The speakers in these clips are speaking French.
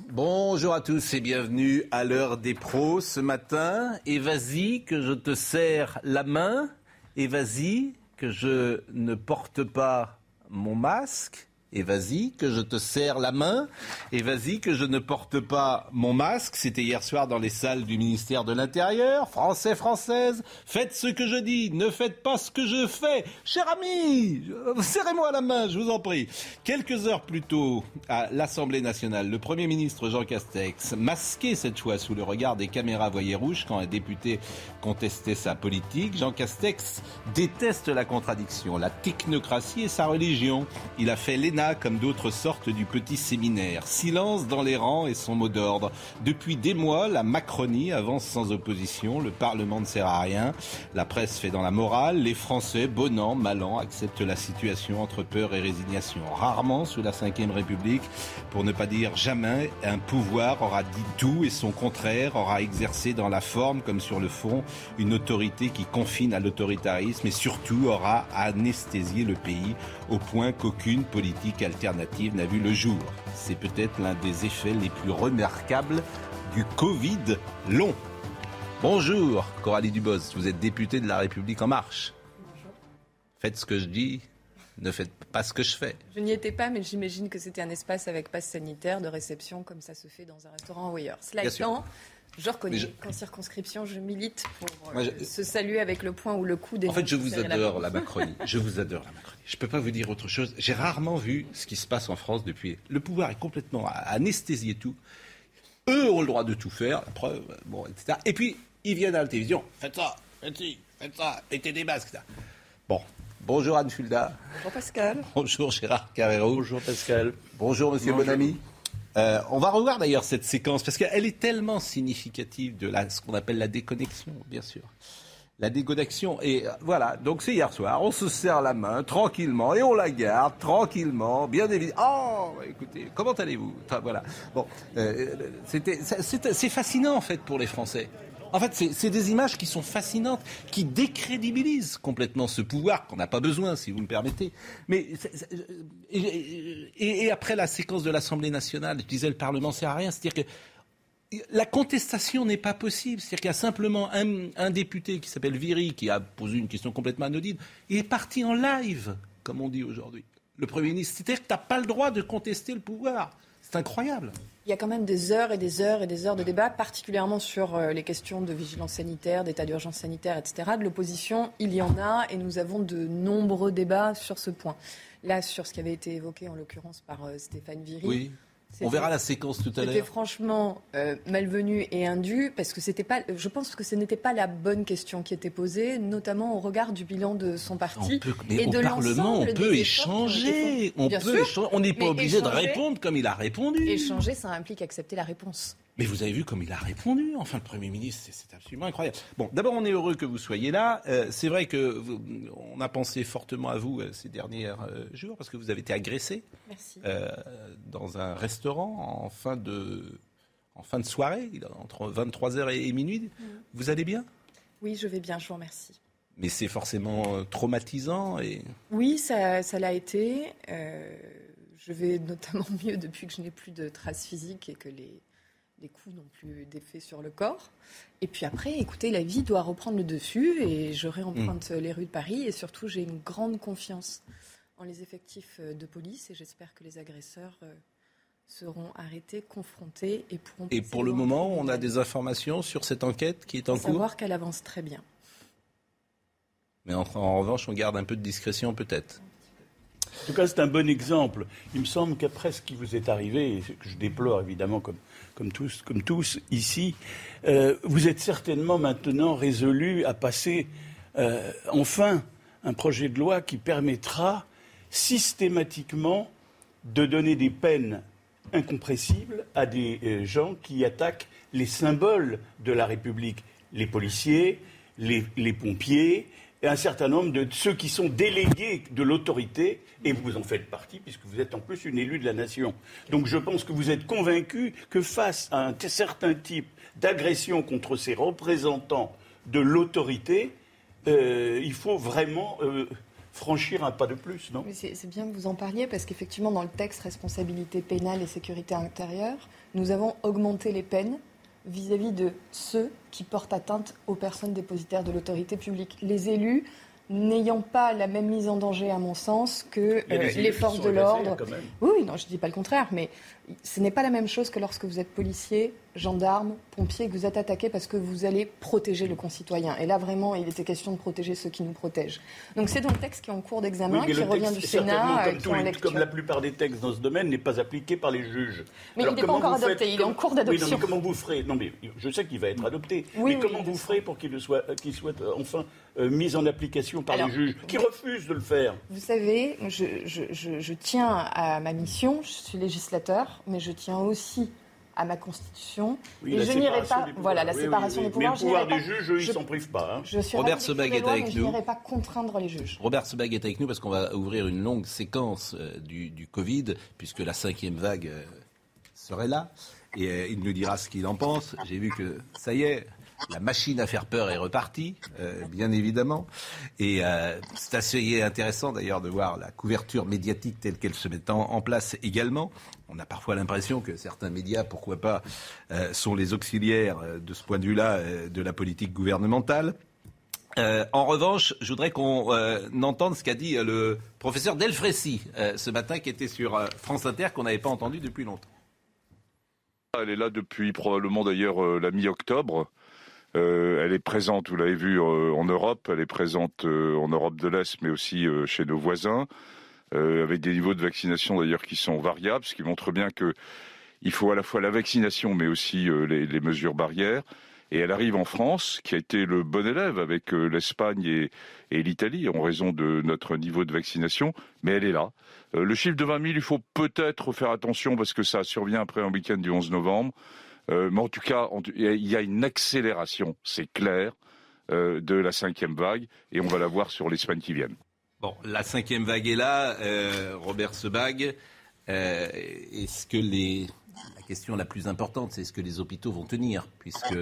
Bonjour à tous et bienvenue à l'heure des pros ce matin. Et vas-y que je te serre la main. Et vas-y que je ne porte pas mon masque et vas-y que je te serre la main, et vas-y que je ne porte pas mon masque. C'était hier soir dans les salles du ministère de l'Intérieur. Français, Françaises, faites ce que je dis, ne faites pas ce que je fais. Cher ami, serrez-moi la main, je vous en prie. Quelques heures plus tôt, à l'Assemblée nationale, le Premier ministre Jean Castex, masqué cette fois sous le regard des caméras voyées rouges quand un député contestait sa politique, Jean Castex déteste la contradiction, la technocratie et sa religion. Il a fait comme d'autres sortes du petit séminaire. Silence dans les rangs et son mot d'ordre. Depuis des mois, la Macronie avance sans opposition. Le Parlement ne sert à rien. La presse fait dans la morale. Les Français, bon an, mal an, acceptent la situation entre peur et résignation. Rarement, sous la Ve République, pour ne pas dire jamais, un pouvoir aura dit tout et son contraire, aura exercé dans la forme comme sur le fond une autorité qui confine à l'autoritarisme et surtout aura anesthésié le pays au point qu'aucune politique alternative n'a vu le jour. C'est peut-être l'un des effets les plus remarquables du Covid long. Bonjour, Coralie Dubos, vous êtes députée de La République En Marche. Faites ce que je dis, ne faites pas ce que je fais. Je n'y étais pas, mais j'imagine que c'était un espace avec passe sanitaire de réception, comme ça se fait dans un restaurant ou ailleurs. Cela étant, je reconnais qu'en circonscription, je milite pour euh, se saluer avec le point ou le coup des. En fait, je vous adore la, Macronie. je vous adore la Macronie. Je ne peux pas vous dire autre chose. J'ai rarement vu ce qui se passe en France depuis. Le pouvoir est complètement anesthésié tout. Eux ont le droit de tout faire, la preuve, bon, etc. Et puis, ils viennent à la télévision. Faites ça, faites ci, faites ça, mettez des masques. Etc. Bon. Bonjour Anne Fulda. Bonjour Pascal. Bonjour Gérard Carrero. Bonjour Pascal. Bonjour Monsieur Bonami. Euh, on va revoir d'ailleurs cette séquence parce qu'elle est tellement significative de la, ce qu'on appelle la déconnexion, bien sûr. La déconnexion. Et euh, voilà, donc c'est hier soir, on se serre la main tranquillement et on la garde tranquillement, bien évidemment. Oh, écoutez, comment allez-vous? Voilà. Bon, euh, c'est fascinant en fait pour les Français. En fait, c'est des images qui sont fascinantes, qui décrédibilisent complètement ce pouvoir qu'on n'a pas besoin, si vous me permettez. Mais et, après la séquence de l'Assemblée nationale, je disais le Parlement sert à rien, c'est-à-dire que la contestation n'est pas possible. C'est-à-dire qu'il y a simplement un, député qui s'appelle Viry, qui a posé une question complètement anodine, et est parti en live, comme on dit aujourd'hui. Le Premier ministre, c'est-à-dire que tu n'as pas le droit de contester le pouvoir. C'est incroyable. Il y a quand même des heures et des heures et des heures de débat, particulièrement sur euh, les questions de vigilance sanitaire, d'état d'urgence sanitaire, etc. De l'opposition, il y en a et nous avons de nombreux débats sur ce point. Là, sur ce qui avait été évoqué en l'occurrence par euh, Stéphane Viry. Oui. On verra la séquence tout à l'heure. C'était franchement euh, malvenu et indu parce que c'était pas. Je pense que ce n'était pas la bonne question qui était posée, notamment au regard du bilan de son parti et de Parlement, on peut échanger. On peut échanger. On n'est pas obligé de répondre comme il a répondu. Échanger, ça implique accepter la réponse. Mais vous avez vu comme il a répondu, enfin, le Premier ministre, c'est absolument incroyable. Bon, d'abord, on est heureux que vous soyez là. Euh, c'est vrai que on a pensé fortement à vous euh, ces derniers euh, jours parce que vous avez été agressé dans un restaurant en fin de, en fin de soirée, entre 23h et, minuit. Mm. Vous allez bien? Oui, je vais bien, je vous remercie. Mais c'est forcément traumatisant et... Oui, ça l'a été. je vais notamment mieux depuis que je n'ai plus de traces physiques et que les les coups n'ont plus d'effet sur le corps. Et puis après, écoutez, la vie doit reprendre le dessus et je réemprunte mm. les rues de Paris et surtout j'ai une grande confiance en les effectifs euh, de police et j'espère que les agresseurs euh, seront arrêtés, confrontés et pourront... Et pour le moment, on a des informations sur cette enquête qui est en cours Savoir qu'elle avance très bien. Mais en, en revanche, on garde un peu de discrétion peut-être. En tout cas, c'est un bon exemple. Il me semble qu'après ce qui vous est arrivé, et que je déplore évidemment comme, comme, tous, ici, euh, vous êtes certainement maintenant résolu à passer euh, enfin un projet de loi qui permettra systématiquement de donner des peines incompressibles à des euh, gens qui attaquent les symboles de la République, les policiers, les, pompiers, un certain nombre de ceux qui sont délégués de l'autorité, et vous en faites partie, puisque vous êtes en plus une élue de la nation. Donc je pense que vous êtes convaincu que face à un certain type d'agression contre ces représentants de l'autorité, euh, il faut vraiment euh, franchir un pas de plus, non? C'est bien que vous en parliez, parce qu'effectivement, dans le texte responsabilité pénale et sécurité intérieure, nous avons augmenté les peines vis-à-vis de ceux qui portent atteinte aux personnes dépositaires de l'autorité publique. Les élus n'ayant pas la même mise en danger, à mon sens, que euh, les forces de l'ordre. Oui, non, je ne dis pas le contraire, mais ce n'est pas la même chose que lorsque vous êtes policier, gendarme, pompier, que vous êtes attaqué parce que vous allez protéger le concitoyen. Et là, vraiment, il était question de protéger ceux qui nous protègent. Donc c'est dans le texte qui est en cours d'examen, qui revient du Sénat. Comme, comme, la plupart des textes dans ce domaine, n'est pas appliqué par les juges. Mais il n'est pas encore adopté, il est en cours d'adoption. Oui, comment vous ferez Non, mais je sais qu'il va être adopté. mais comment vous ferez pour qu'il soit, qu'il soit euh, enfin euh, mis en application par les juges, qui refusent de le faire? Vous savez, je, je, je, je tiens à ma mission, je suis législateur, mais je tiens aussi à ma constitution. et je n'irai pas. Voilà, la séparation des pouvoirs. Mais le pouvoir des juges, ils s'en privent pas. Hein. Je suis Robert Sebag est avec nous. Je n'irai pas contraindre les juges. Robert Sebag est avec nous parce qu'on va ouvrir une longue séquence euh, du, du, Covid, puisque la cinquième vague euh, serait là. Et euh, il nous dira ce qu'il en pense. J'ai vu que ça y est, la machine à faire peur est repartie, euh, bien évidemment. Et euh, c'est assez intéressant d'ailleurs de voir la couverture médiatique telle qu'elle se met en, place également. On a parfois l'impression que certains médias, pourquoi pas, euh, sont les auxiliaires de ce point de vue-là de la politique gouvernementale. en revanche, je voudrais qu'on entende ce qu'a dit le professeur Delfrécy ce matin, qui était sur France Inter, qu'on n'avait pas entendu depuis longtemps. Elle est là depuis probablement d'ailleurs la mi-octobre. Euh, elle est présente, vous l'avez vu, euh, en Europe, elle est présente euh, en Europe de l'Est, mais aussi chez nos voisins, avec des niveaux de vaccination d'ailleurs qui sont variables, ce qui montre bien que il faut à la fois la vaccination, mais aussi les, mesures barrières. Et elle arrive en France, qui a été le bon élève avec l'Espagne et, et l'Italie, en raison de notre niveau de vaccination, mais elle est là. le chiffre de 20 000, il faut peut-être faire attention parce que ça survient après un week-end du 11 novembre. Euh, mais en tout cas, il y a une accélération, c'est clair, euh, de la cinquième vague, et on va la voir sur les semaines qui viennent. Bon, la cinquième vague est là, euh, Robert Sebag. est-ce que les... La question la plus importante, c'est est-ce que les hôpitaux vont tenir, puisque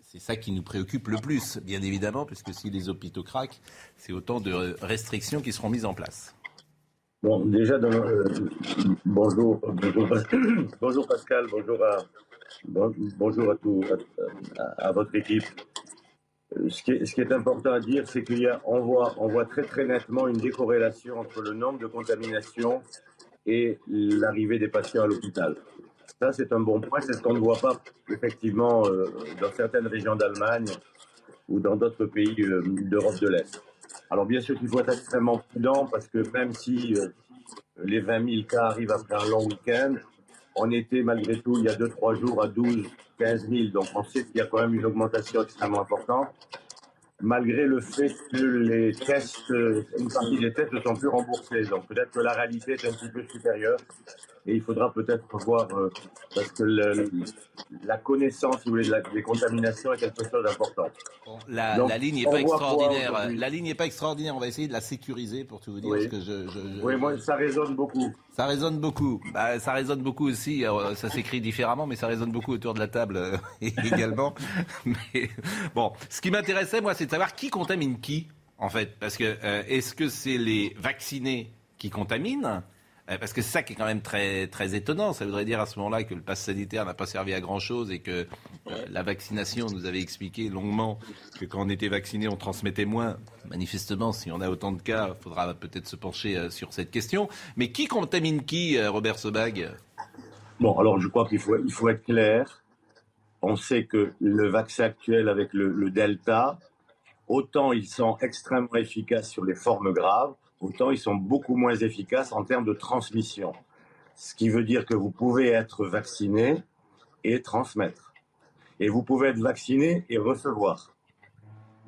c'est ça qui nous préoccupe le plus, bien évidemment, puisque si les hôpitaux craquent, c'est autant de restrictions qui seront mises en place. Bon, déjà, bonjour, bonjour, bonjour Pascal, bonjour à, bonjour à, tout, à, votre équipe. Euh, ce qui, est, important à dire, c'est qu'on voit, on voit très très nettement une décorrélation entre le nombre de contaminations et l'arrivée des patients à l'hôpital. Ça, c'est un bon point. C'est ce qu'on ne voit pas effectivement euh, dans certaines régions d'Allemagne ou dans d'autres pays euh, d'Europe de l'Est. Alors bien sûr qu'il faut être extrêmement prudent parce que même si les 20 000 cas arrivent après un long week-end, on était malgré tout il y a 2-3 jours à 12, 15 000. Donc on sait qu'il y a quand même une augmentation extrêmement importante. Malgré le fait que les tests, une partie des tests ne sont plus remboursés. Donc peut-être que la réalité est un petit peu supérieure. Et il faudra peut-être voir, euh, parce que la connaissance, si vous voulez, des contaminations est quelque chose d'important. la, ligne n'est pas extraordinaire. la ligne n'est pas extraordinaire. On va essayer de la sécuriser pour tout vous dire. Oui, que je, oui moi, ça résonne beaucoup. Ça résonne beaucoup. Bah, ça résonne beaucoup aussi. ça s'écrit différemment, mais ça résonne beaucoup autour de la table euh, également. mais bon, ce qui m'intéressait, moi, c'est de savoir qui contamine qui, en fait. Parce que euh, est-ce que c'est les vaccinés qui contaminent euh, parce que c'est ça qui est quand même très, très étonnant. Ça voudrait dire à ce moment-là que le pass sanitaire n'a pas servi à grand-chose et que euh, la vaccination nous avait expliqué longuement que quand on était vacciné, on transmettait moins. Manifestement, si on a autant de cas, il faudra peut-être se pencher euh, sur cette question. Mais qui contamine qui, Robert Sebag Bon, alors je crois qu'il faut, il faut être clair. On sait que le vaccin actuel avec le Delta, autant ils sont extrêmement efficaces sur les formes graves, autant ils sont beaucoup moins efficaces en termes de transmission. Ce qui veut dire que vous pouvez être vacciné et transmettre. Et vous pouvez être vacciné et recevoir.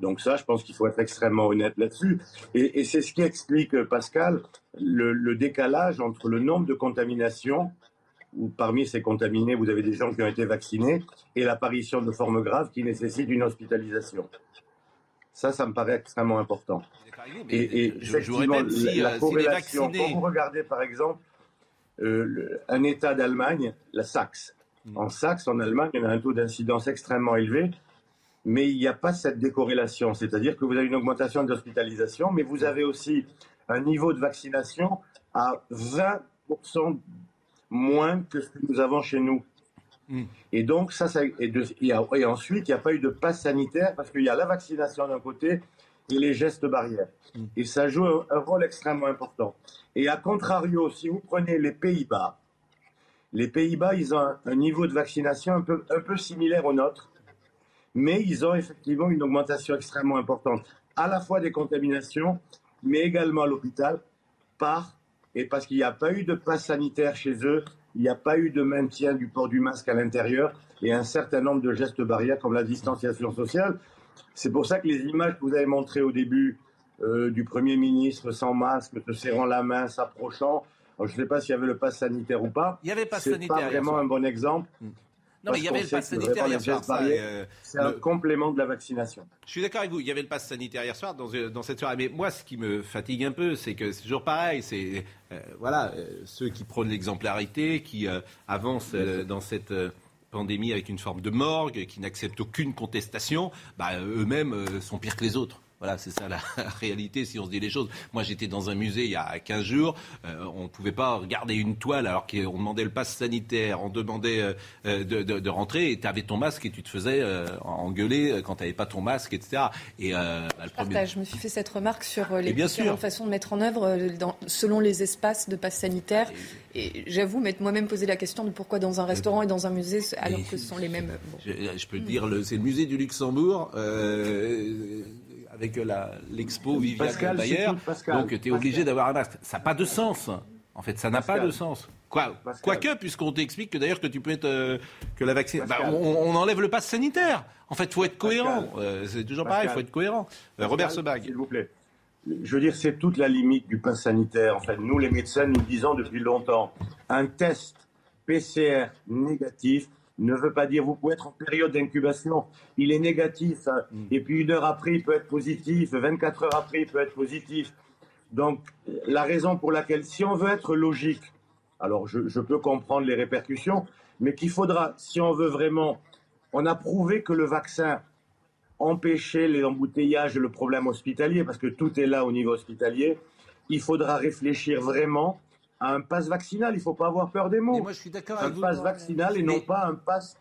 Donc ça, je pense qu'il faut être extrêmement honnête là-dessus. Et, c'est ce qui explique, euh, Pascal, le, décalage entre le nombre de contaminations, où parmi ces contaminés, vous avez des gens qui ont été vaccinés, et l'apparition de formes graves qui nécessitent une hospitalisation. Ça, ça me paraît extrêmement important. Et, je, répète, la, corrélation, quand vous regardez par exemple euh, un État d'Allemagne, la Saxe. Mm. En Saxe, en Allemagne, il y a un taux d'incidence extrêmement élevé mais il n'y a pas cette décorrélation. C'est-à-dire que vous avez une augmentation de l'hospitalisation, mais vous avez aussi un niveau de vaccination à 20% moins que ce que nous avons chez nous. Hmm. Et donc, ça, ça et, et, ensuite, il n'y a pas eu de passe sanitaire parce qu'il y a la vaccination d'un côté et les gestes barrières. Hmm. Et ça joue un, rôle extrêmement important. Et à contrario, si vous prenez les Pays-Bas, les Pays-Bas, ils ont un, un, niveau de vaccination un peu, un peu similaire au nôtre mais ils ont effectivement une augmentation extrêmement importante, à la fois des contaminations, mais également à l'hôpital, par et parce qu'il n'y a pas eu de passe sanitaire chez eux, il n'y a pas eu de maintien du port du masque à l'intérieur et un certain nombre de gestes barrières comme la distanciation sociale. C'est pour ça que les images que vous avez montrées au début euh, du Premier ministre sans masque, se serrant la main, s'approchant, je ne sais pas s'il y avait le passe sanitaire ou pas. Il y avait pas sanitaire. C'est pas vraiment un bon exemple. Non, mais il y avait le pass sanitaire hier soir. Euh, c'est un complément de la vaccination. Je suis d'accord avec vous. Il y avait le pass sanitaire hier soir dans, euh, cette soirée. Mais moi, ce qui me fatigue un peu, c'est que c'est toujours pareil. C'est euh, voilà, ceux qui prônent l'exemplarité, qui avancent dans cette pandémie avec une forme de morgue, qui n'acceptent aucune contestation, bah, eux-mêmes sont pires que les autres. Voilà, c'est ça la réalité si on se dit les choses. Moi, j'étais dans un musée il y a 15 jours. Euh, on ne pouvait pas regarder une toile alors qu'on demandait le pass sanitaire, on demandait euh, euh, de, rentrer et tu avais ton masque et tu te faisais engueuler quand tu n'avais pas ton masque, etc. Et, bah, le je me suis fait cette remarque sur les différentes façons de mettre en œuvre selon les espaces de pass sanitaire. Et, j'avoue m'être moi-même posé la question de pourquoi dans un restaurant et dans un musée alors que ce sont les mêmes. Je, peux te dire, c'est le musée du Luxembourg avec l'expo Viviane Bayer. Donc tu es obligé d'avoir un masque. Ça n'a pas de sens. En fait, ça n'a pas de sens. Quoi, quoique, puisqu'on t'explique que d'ailleurs que tu peux être euh, que la vaccine, bah, on, enlève le pass sanitaire. En fait, faut être cohérent. Euh, c'est toujours pareil, il faut être cohérent. Euh, Robert Sebag. S'il vous plaît. Je veux dire, c'est toute la limite du pass sanitaire. En fait, nous, les médecins, nous disons depuis longtemps, un test PCR négatif ne veut pas dire vous pouvez être en période d'incubation, il est négatif, hein. mm. et puis une heure après il peut être positif, 24 heures après il peut être positif. Donc la raison pour laquelle, si on veut être logique, alors je, peux comprendre les répercussions, mais qu'il faudra, si on veut vraiment, on a prouvé que le vaccin empêchait les embouteillages et le problème hospitalier, parce que tout est là au niveau hospitalier, il faudra réfléchir vraiment un pass vaccinal. Il ne faut pas avoir peur des mots. moi, je suis d'accord un pass vaccinal et non pas un pass,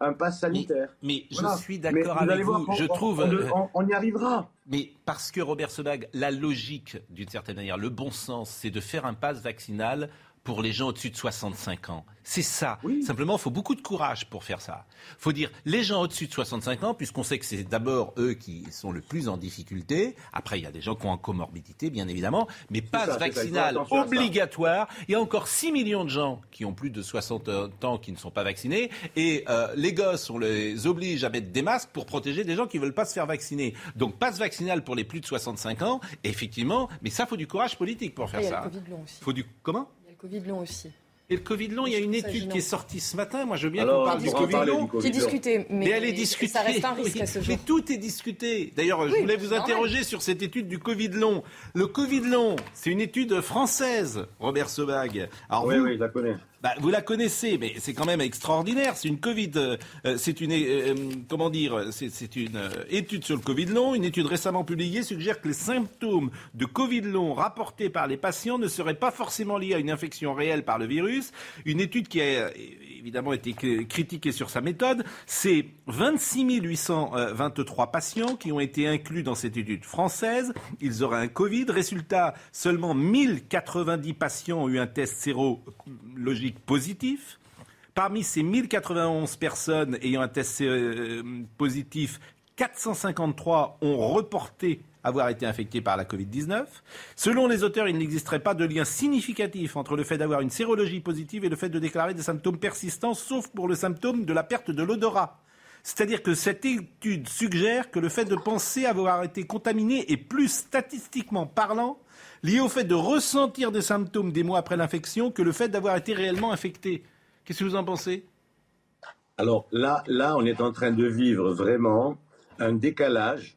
un pass sanitaire. Mais, je suis d'accord avec vous. je trouve. Euh, on, y arrivera. Mais parce que Robert Sebag, la logique, d'une certaine manière, le bon sens, c'est de faire un pass vaccinal pour les gens au-dessus de 65 ans. C'est ça. Simplement, il faut beaucoup de courage pour faire ça. Il faut dire, les gens au-dessus de 65 ans, puisqu'on sait que c'est d'abord eux qui sont le plus en difficulté. Après, il y a des gens qui ont en comorbidité, bien évidemment. Mais passe vaccinal obligatoire. Il y a encore 6 millions de gens qui ont plus de 60 ans qui ne sont pas vaccinés. Et euh, les gosses, on les oblige à mettre des masques pour protéger des gens qui ne veulent pas se faire vacciner. Donc, passe vaccinal pour les plus de 65 ans. effectivement, mais ça, faut du courage politique pour faire ça. Il. Faut du comment? Covid long aussi. Et le Covid long, il y a une étude qui est sortie ce matin. Moi, je veux bien qu'on parle du Covid long. Qui est discuté, mais, elle est discutée. Ça reste un risque à ce jour. Mais tout est discuté. D'ailleurs, je voulais vous interroger sur cette étude du Covid long. Le Covid long, c'est une étude française, Robert Sebag. Alors oui, oui, je la connais. Bah, vous la connaissez, mais c'est quand même extraordinaire. C'est une Covid, euh, euh, c'est une, euh, comment dire, c'est une étude sur le Covid long. Une étude récemment publiée suggère que les symptômes de Covid long rapportés par les patients ne seraient pas forcément liés à une infection réelle par le virus. Une étude qui a évidemment été critiquée sur sa méthode. C'est 26 823 patients qui ont été inclus dans cette étude française. Ils auraient un Covid. Résultat, seulement 1090 patients ont eu un test sérologique positif. Parmi ces 1091 personnes ayant un test euh, positif, 453 ont reporté avoir été infectés par la Covid-19. Selon les auteurs, il n'existerait pas de lien significatif entre le fait d'avoir une sérologie positive et le fait de déclarer des symptômes persistants, sauf pour le symptôme de la perte de l'odorat. C'est-à-dire que cette étude suggère que le fait de penser avoir été contaminé est plus statistiquement parlant lié au fait de ressentir des symptômes des mois après l'infection que le fait d'avoir été réellement infecté. Qu'est-ce que vous en pensez? Alors là, là, on est en train de vivre vraiment un décalage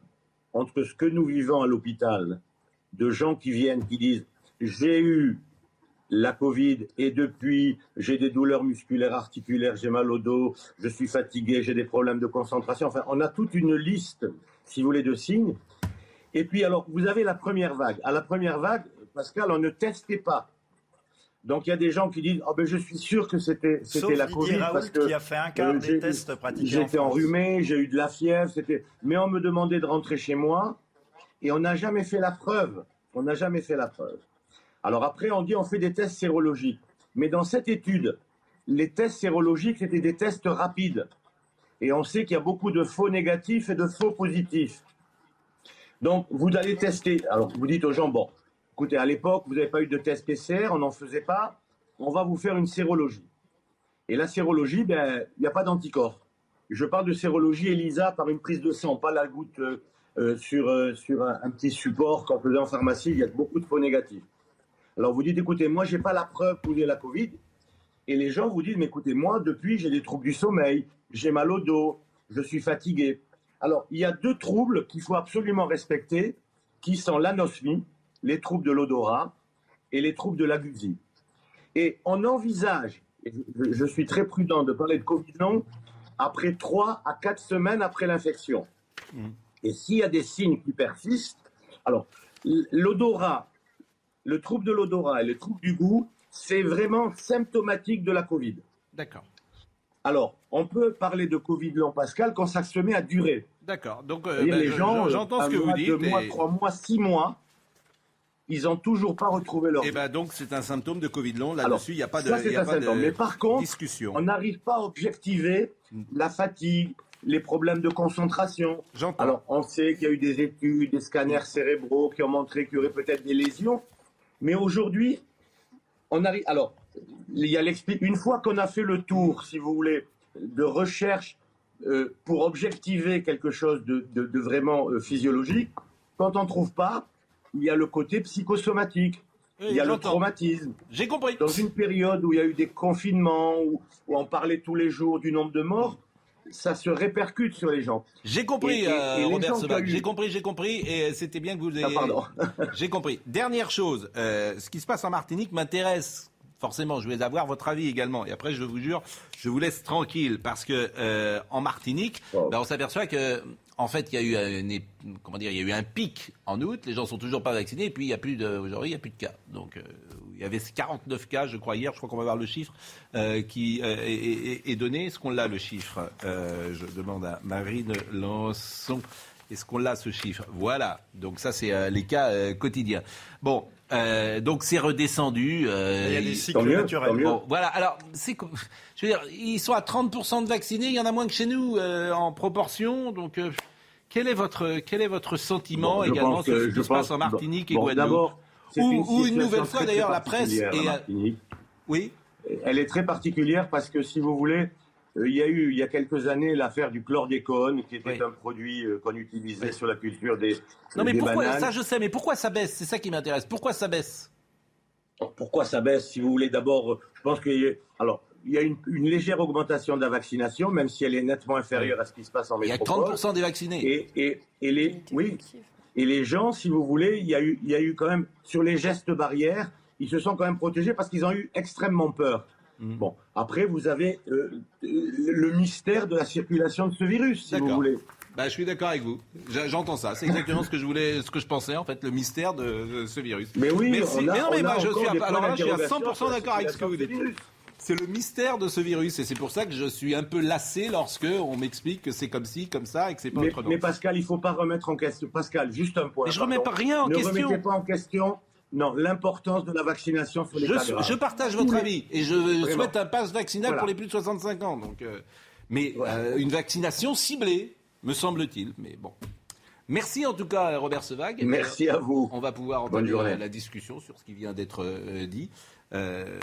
entre ce que nous vivons à l'hôpital, de gens qui viennent, qui disent j'ai eu la Covid et depuis j'ai des douleurs musculaires, articulaires, j'ai mal au dos, je suis fatigué, j'ai des problèmes de concentration. Enfin, on a toute une liste, si vous voulez, de signes. Et puis alors, vous avez la première vague. À la première vague, Pascal, on ne testait pas. Donc il y a des gens qui disent oh ben je suis sûr que c'était c'était la Covid parce que qui a fait un quart euh, des tests pratiqués en J'étais France. enrhumé, j'ai eu de la fièvre, c'était. Mais on me demandait de rentrer chez moi et on n'a jamais fait la preuve. On n'a jamais fait la preuve. Alors après, on dit on fait des tests sérologiques. Mais dans cette étude, les tests sérologiques c'était des tests rapides. Et on sait qu'il y a beaucoup de faux négatifs et de faux positifs. Donc vous allez tester. Alors vous dites aux gens bon, écoutez, à l'époque vous n'avez pas eu de test PCR, on n'en faisait pas. On va vous faire une sérologie. Et la sérologie, ben, il n'y a pas d'anticorps. Je parle de sérologie ELISA par une prise de sang, pas la goutte euh, euh, sur, euh, sur un, petit support qu'on faisait en pharmacie. Il y a beaucoup de faux négatifs. Alors vous dites, écoutez, moi, j'ai pas la preuve que vous la Covid. Et les gens vous disent, mais écoutez, moi, depuis, j'ai des troubles du sommeil, j'ai mal au dos, je suis fatigué. Alors, il y a deux troubles qu'il faut absolument respecter, qui sont l'anosmie, les troubles de l'odorat, et les troubles de l'agusie. Et on envisage, et je, je suis très prudent de parler de Covid long, après 3 à 4 semaines après l'infection. Et s'il y a des signes qui persistent, alors l'odorat, le trouble de l'odorat et le trouble du goût, c'est vraiment symptomatique de la Covid. D'accord. Alors, on peut parler de Covid long, Pascal, quand ça se met à durer. D'accord. Donc, euh, ben, les je- gens, je- j'entends ce que vous mois, dites. Deux mois, et- trois mois, six mois, ils n'ont toujours pas retrouvé leur Eh vie. ben donc c'est un symptôme de Covid long. Là-dessus, il n'y a pas de, ça, y a un pas de. Mais par contre, discussion. on n'arrive pas à objectiver la fatigue, les problèmes de concentration. J'entends. Alors, on sait qu'il y a eu des études, des scanners cérébraux qui ont montré qu'il y aurait peut-être des lésions. Mais aujourd'hui, on arrive. Alors, il y a une fois qu'on a fait le tour, si vous voulez, de recherche euh, pour objectiver quelque chose de, de- de vraiment euh, physiologique, quand on ne trouve pas, il y a le côté psychosomatique, Oui, il y a le traumatisme. J'ai compris. Dans une période où il y a eu des confinements, où, où on parlait tous les jours du nombre de morts, ça se répercute sur les gens. J'ai compris, Et- et- euh, et Robert Sebag. J'ai compris, j'ai compris, et c'était bien que vous ayez. Ah, pardon. J'ai compris. Dernière chose, euh, ce qui se passe en Martinique m'intéresse. Forcément, je vais avoir votre avis également. Et après, je vous jure, je vous laisse tranquille parce que euh, en Martinique, Wow. ben, on s'aperçoit que, en fait, il y a eu comment dire, il y a eu un pic en août. Les gens sont toujours pas vaccinés. Et puis, il y a plus de, aujourd'hui, il y a plus de cas. Donc, euh, il y avait 49 cas, je crois hier. Je crois qu'on va voir le chiffre euh, qui euh, est, est- est donné. Est-ce qu'on l'a le chiffre? Je demande à Marine Lançon. Est-ce qu'on l'a ce chiffre? Voilà. Donc ça, c'est les cas quotidiens. Bon, euh, donc c'est redescendu. euh, Il y a des cycles mieux, naturels. Bon, voilà. Alors, c'est, je veux dire, ils sont à 30% de vaccinés. Il y en a moins que chez nous euh, en proportion. Donc, euh, quel est votre quel est votre sentiment Bon, également sur ce qui se passe en Martinique et Guadeloupe Ou- une ou une nouvelle fois, d'ailleurs, la presse particulière, et, la Martinique. Oui. Elle est très particulière parce que, si vous voulez, euh, il y a eu, il y a quelques années, l'affaire du chlordécone, qui était Oui. un produit euh, qu'on utilisait sur la culture des, Non, mais des pourquoi bananes. ça Je sais, mais pourquoi ça baisse? C'est ça qui m'intéresse. Pourquoi ça baisse? Pourquoi ça baisse Si vous voulez, d'abord, euh, je pense qu'il y a, alors, il y a une, une légère augmentation de la vaccination, même si elle est nettement inférieure à ce qui se passe en Il y a que métropole. 30% des vaccinés. Et, et, et les, oui, et les gens, si vous voulez, il y, a eu, il y a eu quand même, sur les gestes barrières, ils se sont quand même protégés parce qu'ils ont eu extrêmement peur. Mhm. Bon, après, vous avez euh, euh, le mystère de la circulation de ce virus, si vous voulez. Bah, je suis d'accord avec vous. J'entends ça. C'est exactement ce que je voulais, ce que je pensais en fait, le mystère de, de ce virus. Mais oui, Merci. on a, mais non, mais on a je suis, à, alors points là, je suis à d'interrogation 100% sur la d'accord avec ce que vous dites. C'est le mystère de ce virus et c'est pour ça que je suis un peu lassé lorsque on m'explique que c'est comme ci, comme ça et que c'est pas Mais, autrement. mais Pascal, il ne faut pas remettre en question. Pascal, juste un point. Mais je remets pardon. pas rien en ne question. remettez pas en question non, l'importance de la vaccination sur les Je, cas je partage votre avis et je Vraiment. souhaite un pass vaccinal Voilà. pour les plus de 65 ans. Donc, euh, mais Ouais. euh, une vaccination ciblée, me semble-t-il. Mais bon. Merci en tout cas, Robert Sevag. Merci à vous. On va pouvoir journée. la, la discussion sur ce qui vient d'être euh, dit. Euh,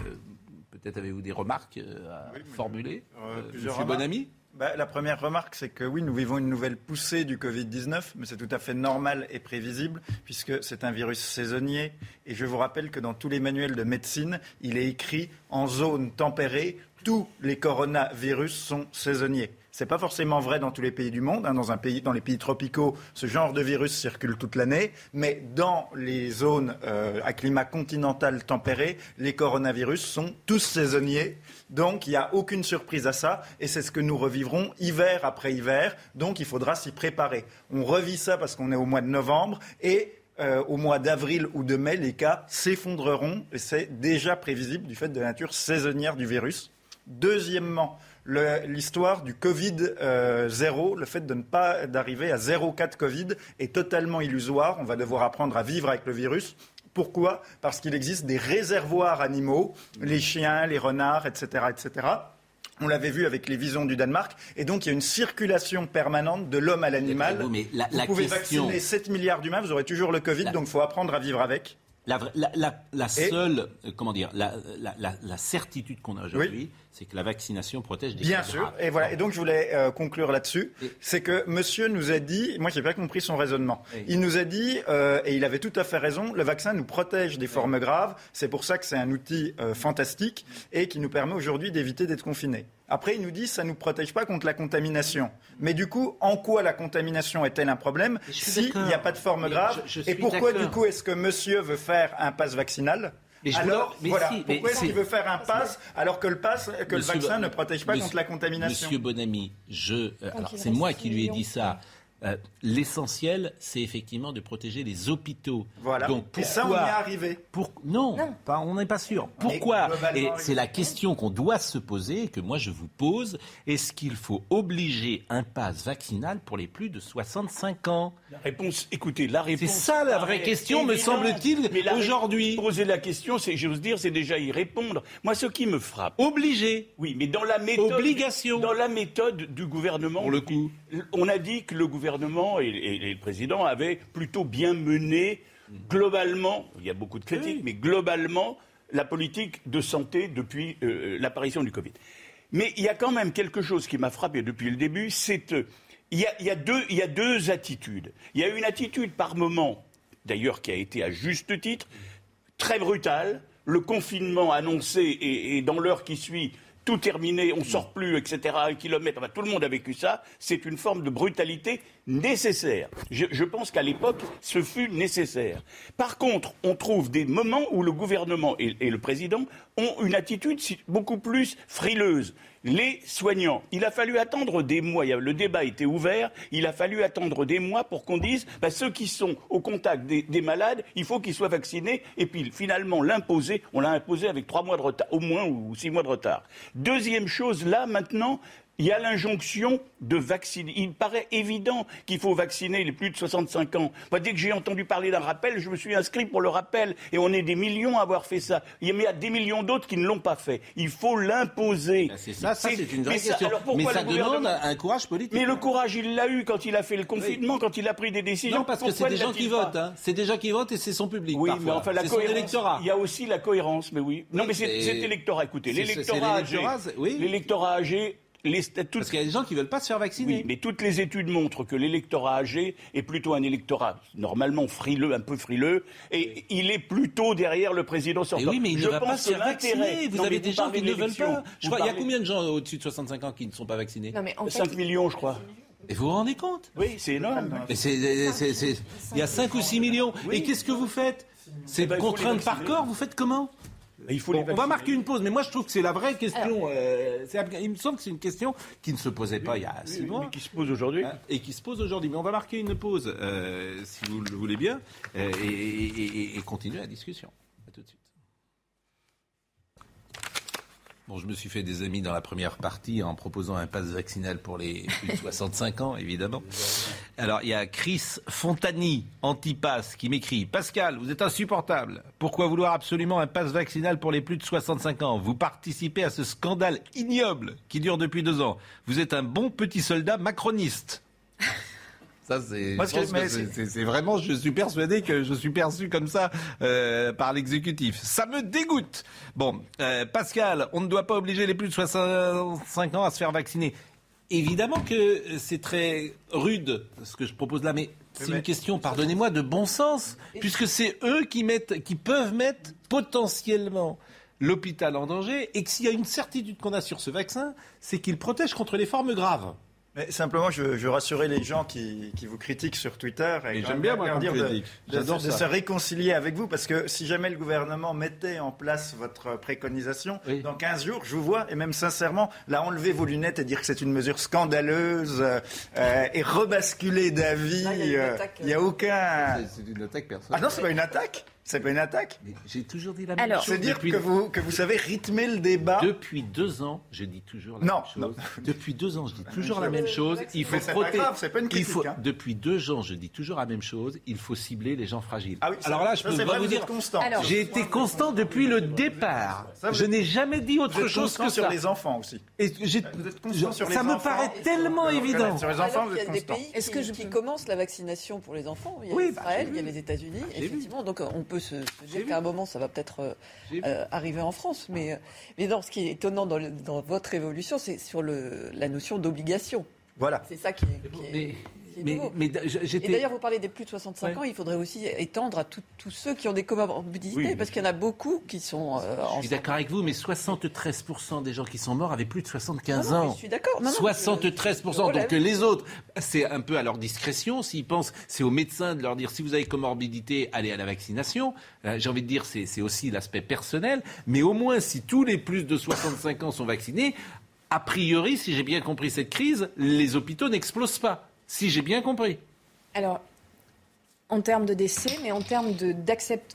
Peut-être avez-vous des remarques euh, à Oui, formuler, Euh, euh, Monsieur remarques. Bah, la première remarque, c'est que oui, nous vivons une nouvelle poussée du Covid-19, mais c'est tout à fait normal et prévisible, puisque c'est un virus saisonnier. Et je vous rappelle que dans tous les manuels de médecine, il est écrit en zone tempérée, tous les coronavirus sont saisonniers. Ce n'est pas forcément vrai dans tous les pays du monde. Hein. Dans les pays tropicaux, ce genre de virus circule toute l'année. Mais dans les zones euh, à climat continental tempéré, les coronavirus sont tous saisonniers. Donc il n'y a aucune surprise à ça. Et c'est ce que nous revivrons hiver après hiver. Donc il faudra s'y préparer. On revit ça parce qu'on est au mois de novembre. Et euh, au mois d'avril ou de mai, les cas s'effondreront. Et c'est déjà prévisible du fait de la nature saisonnière du virus. Deuxièmement, l'histoire du Covid 0, euh, le fait de ne pas d'arriver à 0 cas de Covid est totalement illusoire. On va devoir apprendre à vivre avec le virus. Pourquoi? Parce qu'il existe des réservoirs animaux, les chiens, les renards, etc., etc. On l'avait vu avec les visons du Danemark. Et donc, il y a une circulation permanente de l'homme à l'animal. Vous, pouvez vacciner 7 milliards d'humains, vous aurez toujours le Covid, donc il faut apprendre à vivre avec. La, la, seule, euh, comment dire, la, certitude qu'on a aujourd'hui, c'est que la vaccination protège des Bien sûr. Et voilà. Et donc je voulais euh, conclure là-dessus, c'est que Monsieur nous a dit, moi j'ai pas compris son raisonnement. Il nous a dit, euh, et il avait tout à fait raison, le vaccin nous protège des formes graves. C'est pour ça que c'est un outil fantastique et qui nous permet aujourd'hui d'éviter d'être confinés. Après, il nous dit ça ne nous protège pas contre la contamination. Mais du coup, en quoi la contamination est-elle un problème s'il n'y a pas de forme grave Et pourquoi, du coup, est-ce que monsieur veut faire un pass vaccinal alors, voilà. pourquoi est-ce qu'il veut faire un pass alors que le pass, que le vaccin ne protège pas contre la contamination Monsieur Bonamy, je, euh, c'est moi qui lui ai dit ça. Euh, l'essentiel, c'est effectivement de protéger les hôpitaux. Voilà. Donc pourquoi, Et ça, on y est arrivé. Pour, non, Pas, on n'est pas sûr. Pourquoi Et c'est la question qu'on doit se poser et que moi je vous pose. Est-ce qu'il faut obliger un pass vaccinal pour les plus de 65 ans? La réponse, écoutez, la réponse. C'est ça la vraie question, me semble-t-il, aujourd'hui. Poser la question, c'est, j'ose dire, c'est déjà y répondre. Moi, ce qui me frappe. Obligé. Oui, mais dans la méthode. Obligation. Dans la méthode du gouvernement. Pour le coup. On a dit que le gouvernement gouvernement et, le président avaient plutôt bien mené globalement, il y a beaucoup de critiques, mais globalement, la politique de santé depuis euh, l'apparition du Covid. Mais il y a quand même quelque chose qui m'a frappé depuis le début, c'est qu'il y, y, a deux, il y a deux attitudes. Il y a une attitude par moment, d'ailleurs qui a été à juste titre, très brutale, le confinement annoncé et dans l'heure qui suit, tout terminé, on sort plus, etc., un kilomètre, tout le monde a vécu ça, c'est une forme de brutalité nécessaire. Je, pense qu'à l'époque, ce fut nécessaire. Par contre, on trouve des moments où le gouvernement et, le président ont une attitude beaucoup plus frileuse les soignants. Il a fallu attendre des mois. Le débat était ouvert. Il a fallu attendre des mois pour qu'on dise bah, ceux qui sont au contact des, malades, il faut qu'ils soient vaccinés. Et puis finalement, l'imposer, on l'a imposé avec trois mois de retard, au moins ou six mois de retard. Deuxième chose, là maintenant, il y a l'injonction de vacciner. Il paraît évident qu'il faut vacciner les plus de 65 ans. Dès que j'ai entendu parler d'un rappel, je me suis inscrit pour le rappel. Et on est des millions à avoir fait ça. Il y a des millions d'autres qui ne l'ont pas fait. Il faut l'imposer. Ben, c'est ça, ça c'est une vraie question. mais ça demande un courage politique. Mais le courage, il l'a eu quand il a fait le confinement, quand il a pris des décisions. Non, parce que c'est des gens qui votent. Hein. C'est des gens qui votent et c'est son public. Oui, mais enfin, la cohérence. Il y a aussi la cohérence, mais oui. Non, mais c'est l'électorat. Écoutez, l'électorat âgé. L'électorat âgé parce qu'il y a des gens qui ne veulent pas se faire vacciner. Oui, mais toutes les études montrent que l'électorat âgé est plutôt un électorat normalement frileux, un peu frileux, et il est plutôt derrière le président sortant. oui, mais il ne va pas se faire vacciner. Vous avez des gens qui ne veulent pas. il y a combien de gens au-dessus de 65 ans qui ne sont pas vaccinés 5 millions, je crois. Et vous vous rendez compte? Oui, c'est énorme. il y a 5 ou 6 millions. Et qu'est-ce que vous faites? C'est eh ben, contrainte par corps Vous faites comment? On va marquer une pause, mais moi je trouve que c'est la vraie question. Euh, il me semble que c'est une question qui ne se posait pas il y a six mois. Mais qui se pose aujourd'hui. Hein, et qui se pose aujourd'hui. Mais on va marquer une pause, euh, si vous le voulez bien, euh, et, et continuer la discussion. A tout de suite. Bon, je me suis fait des amis dans la première partie en proposant un pass vaccinal pour les plus de 65 ans, évidemment. Alors, il y a Chris Fontani, anti-pass, qui m'écrit Pascal, vous êtes insupportable. Pourquoi vouloir absolument un pass vaccinal pour les plus de 65 ans? Vous participez à ce scandale ignoble qui dure depuis deux ans. Vous êtes un bon petit soldat macroniste. Ça, c'est, c'est, vraiment, je suis persuadé que je suis perçu comme ça euh, par l'exécutif. Ça me dégoûte. Bon, euh, Pascal, on ne doit pas obliger les plus de 65 ans à se faire vacciner. évidemment que c'est très rude ce que je propose là, mais c'est mais- une question, pardonnez-moi, de bon sens, puisque c'est eux qui, mettent, qui peuvent mettre potentiellement l'hôpital en danger, et que s'il y a une certitude qu'on a sur ce vaccin, c'est qu'il protège contre les formes graves. Mais simplement, je, je rassurer les gens qui, qui vous critiquent sur Twitter et, j'aime bien, moi, dire de, se réconcilier avec vous parce que si jamais le gouvernement mettait en place votre préconisation, Oui. dans 15 jours, je vous vois, et même sincèrement, là, enlever vos lunettes et dire que c'est une mesure scandaleuse euh, et rebasculer d'avis, il y a une euh, attaque, il n'y a aucun... C'est une attaque personnelle. Ah non, c'est pas une attaque C'est pas une attaque J'ai toujours dit la même Alors- chose. C'est dire depuis, que vous, que vous savez rythmer le débat depuis deux ans, je dis toujours la Non, même chose. non. Depuis deux ans, je dis toujours la même chose. Il faut Mais c'est pas protéger. grave, c'est pas une il critique, faut, hein. Depuis deux ans, je dis toujours la même chose. Il faut cibler les gens fragiles. Ah oui, Alors là, je ça, peux c'est pas vrai, vous vous dire. constant. J'ai été constant depuis le départ. Ça, vous je n'ai jamais dit Vous autre êtes chose constant que sur ça. les enfants aussi. Et Vous êtes constant sur les ça me enfants. paraît tellement évident. Sur les enfants, vous qu'il y êtes a des constant. pays Est-ce qui, que je qui commencent la vaccination pour les enfants. Il y a Oui, bah, il y a les États-Unis, vu. effectivement. Donc on peut se, se dire qu'à un moment, ça va peut-être euh, euh, arriver en France. Mais, euh, mais non, ce qui est étonnant dans, le- dans votre évolution, c'est sur le, la notion d'obligation. Voilà. C'est ça qui est, qui est- Mais, qui est mais, nouveau. mais Et d'ailleurs, vous parlez des plus de 65 Ouais. ans, il faudrait aussi étendre à tous ceux qui ont des comorbidités, Oui. parce qu'il y en a beaucoup qui sont euh, Je suis d'accord avec vous, mais 73% des gens qui sont morts avaient plus de 75 Non, non, mais ans. je suis d'accord. Non, non, 73%. je- je Donc les autres, c'est un peu à leur discrétion. S'ils pensent, c'est aux médecins de leur dire si vous avez comorbidité, allez à la vaccination. Euh, J'ai envie de dire, c'est aussi l'aspect personnel. Mais au moins, si tous les plus de 65 ans sont vaccinés, a priori, si j'ai bien compris cette crise, les hôpitaux n'explosent pas. Si j'ai bien compris. Alors, en termes de décès, mais en termes de,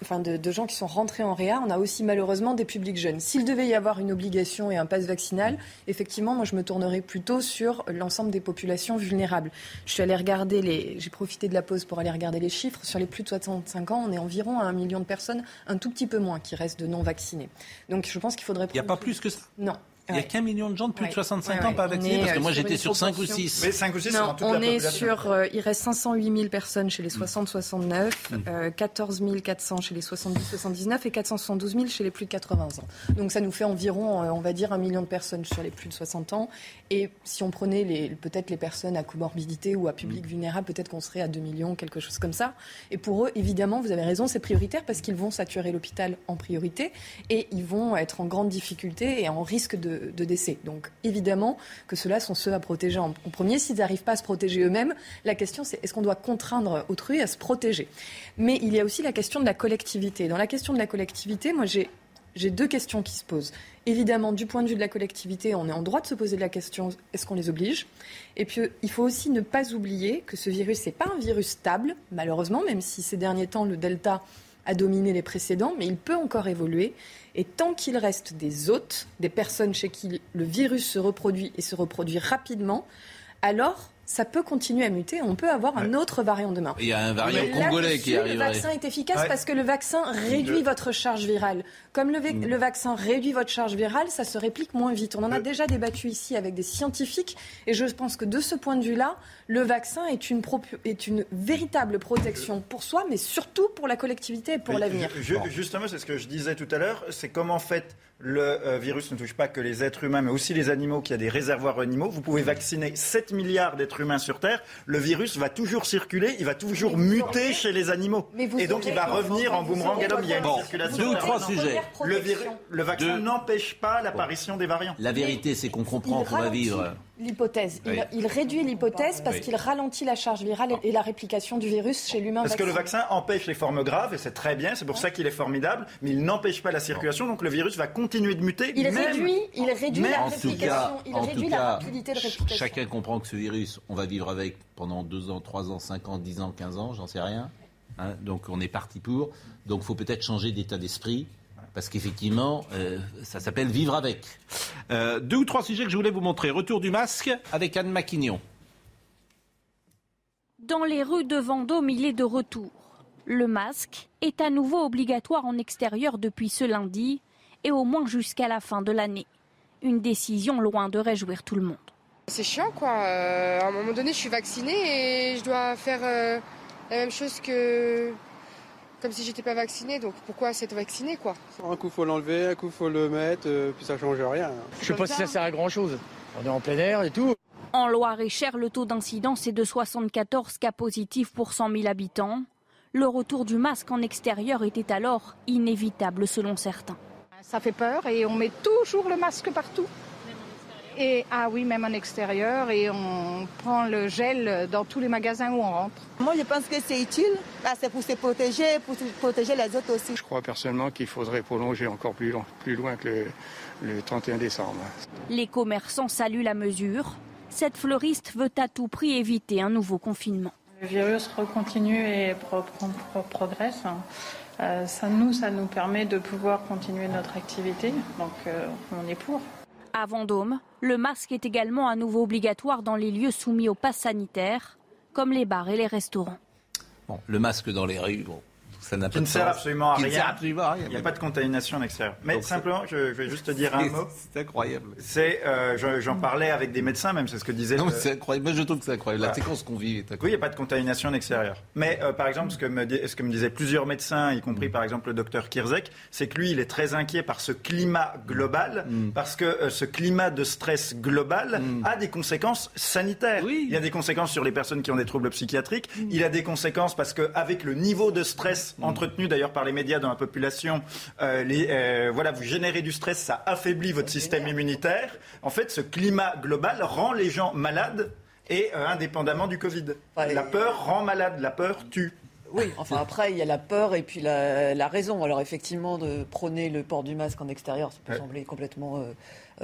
enfin de, de gens qui sont rentrés en réa, on a aussi malheureusement des publics jeunes. S'il devait y avoir une obligation et un pass vaccinal, effectivement, moi je me tournerais plutôt sur l'ensemble des populations vulnérables. Je suis allée regarder les, j'ai profité de la pause pour aller regarder les chiffres. Sur les plus de 65 ans, on est environ à un million de personnes, un tout petit peu moins, qui restent de non vaccinés. Donc je pense qu'il faudrait. Il n'y a pas plus que ça? Non. Il n'y a qu'un million de gens de plus de Ouais. 65 Ouais, ans pas vaccinés, parce que moi j'étais sur 5 ou proportion. 6. Mais 5 ou 6, c'est Non, on la est population. sur. euh, il reste 508 000 personnes chez les Mm. 60-69, euh, 14 400 chez les 70-79 et 472 000 chez les plus de 80 ans. Donc ça nous fait environ, euh, on va dire, un million de personnes sur les plus de 60 ans. Et si on prenait les, peut-être les personnes à comorbidité ou à public vulnérable, peut-être qu'on serait à 2 millions, quelque chose comme ça. Et pour eux, évidemment, vous avez raison, c'est prioritaire parce qu'ils vont saturer l'hôpital en priorité et ils vont être en grande difficulté et en risque de, de décès. Donc évidemment que ceux-là sont ceux à protéger en, premier. S'ils n'arrivent pas à se protéger eux-mêmes, la question c'est est-ce qu'on doit contraindre autrui à se protéger? Mais il y a aussi la question de la collectivité. Dans la question de la collectivité, moi j'ai j'ai deux questions qui se posent. Évidemment, du point de vue de la collectivité, on est en droit de se poser la question est-ce qu'on les oblige? Et puis, il faut aussi ne pas oublier que ce virus, n'est pas un virus stable, malheureusement, même si ces derniers temps, le Delta a dominé les précédents, mais il peut encore évoluer. Et tant qu'il reste des hôtes, des personnes chez qui le virus se reproduit et se reproduit rapidement, alors ça peut continuer à muter. On peut avoir un autre variant demain. Il y a un variant Mais congolais qui Le arriverait. vaccin est efficace Ouais. parce que le vaccin réduit votre charge virale. Comme le, Mm. le vaccin réduit votre charge virale, ça se réplique moins vite. On en a Le- déjà débattu ici avec des scientifiques et je pense que de ce point de vue-là, le vaccin est une, propu- est une véritable protection pour soi, mais surtout pour la collectivité et pour l'avenir. Justement, c'est ce que je disais tout à l'heure, c'est comment en fait le euh, virus ne touche pas que les êtres humains, mais aussi les animaux, qui a des réservoirs animaux. Vous pouvez vacciner 7 milliards d'êtres humains sur Terre, le virus va toujours circuler, il va toujours muter chez les animaux. Et donc il va revenir en vous boomerang à l'homme. Il y a une Bon, circulation. deux ou trois sujets. Le, le vaccin n'empêche pas l'apparition des variants. La vérité, c'est qu'on comprend qu'on va vivre. L'hypothèse. Il, Oui. il réduit l'hypothèse parce Oui. qu'il ralentit la charge virale et, la réplication du virus chez l'humain. Parce que le vaccin empêche les formes graves, et c'est très bien, c'est pour ça qu'il est formidable, mais il n'empêche pas la circulation, donc le virus va continuer de muter. Il même- réduit, il réduit même- la réplication. cas, il en réduit tout la cas, rapidité de réplication. chacun comprend que ce virus, on va vivre avec pendant 2 ans, 3 ans, 5 ans, 10 ans, 15 ans, j'en sais rien. Hein, donc on est parti pour. Donc il faut peut-être changer d'état d'esprit. Parce qu'effectivement, euh, ça s'appelle vivre avec. Euh, deux ou trois sujets que je voulais vous montrer. Retour du masque avec Anne Maquignon. Dans les rues de Vendôme, il est de retour. Le masque est à nouveau obligatoire en extérieur depuis ce lundi et au moins jusqu'à la fin de l'année. Une décision loin de réjouir tout le monde. C'est chiant quoi. Euh, à un moment donné, je suis vaccinée et je dois faire euh, la même chose que comme si j'étais pas vaccinée. Donc pourquoi s'être vaccinée quoi? Un coup faut l'enlever, un coup faut le mettre, euh, puis ça change rien. Je sais pas si ça sert à grand chose. On est en plein air et tout. En Loire-et-Cher, le taux d'incidence est de 74 cas positifs pour 100 000 habitants. Le retour du masque en extérieur était alors inévitable selon certains. Ça fait peur et on met toujours le masque partout. Et ah oui, même en extérieur, et on prend le gel dans tous les magasins où on rentre. Moi, je pense que c'est utile. Ah, c'est pour se protéger, pour protéger les autres aussi. Je crois personnellement qu'il faudrait prolonger encore plus loin, plus loin que le, le 31 décembre. Les commerçants saluent la mesure. Cette fleuriste veut à tout prix éviter un nouveau confinement. Le virus recontinue et pro pro pro progresse. Euh, ça, nous, ça nous permet de pouvoir continuer notre activité. Donc, euh, on est pour. À Vendôme, le masque est également à nouveau obligatoire dans les lieux soumis au pass sanitaire, comme les bars et les restaurants. Le masque dans les rues, bon, ça n'a pas Qui de ne sert absolument à rien. sert absolument à rien. Il n'y a pas de contamination en extérieur. Mais Donc, simplement, je, vais juste te dire un mot. C'est incroyable. C'est, euh, je- j'en parlais avec des médecins, même c'est ce que disait. Non, le- c'est incroyable. Moi, je trouve que c'est incroyable. La séquence qu'on vit est incroyable. Oui, il n'y a pas de contamination en extérieur. Mais euh, par exemple, ce que, me, di- ce que me disaient plusieurs médecins, y compris par exemple le docteur Kirzek, c'est que lui, il est très inquiet par ce climat global, parce que euh, ce climat de stress global a des conséquences sanitaires. Il y a des conséquences sur les personnes qui ont des troubles psychiatriques. Il a des conséquences parce qu'avec le niveau de stress entretenu d'ailleurs par les médias dans la population, euh, les, euh, voilà, vous générez du stress, ça affaiblit votre système immunitaire. En fait, ce climat global rend les gens malades et euh, indépendamment du Covid. La peur rend malade, la peur tue. Oui, enfin après, il y a la peur et puis la, la raison. Alors effectivement, de prôner le port du masque en extérieur, ça peut Ouais. sembler complètement euh,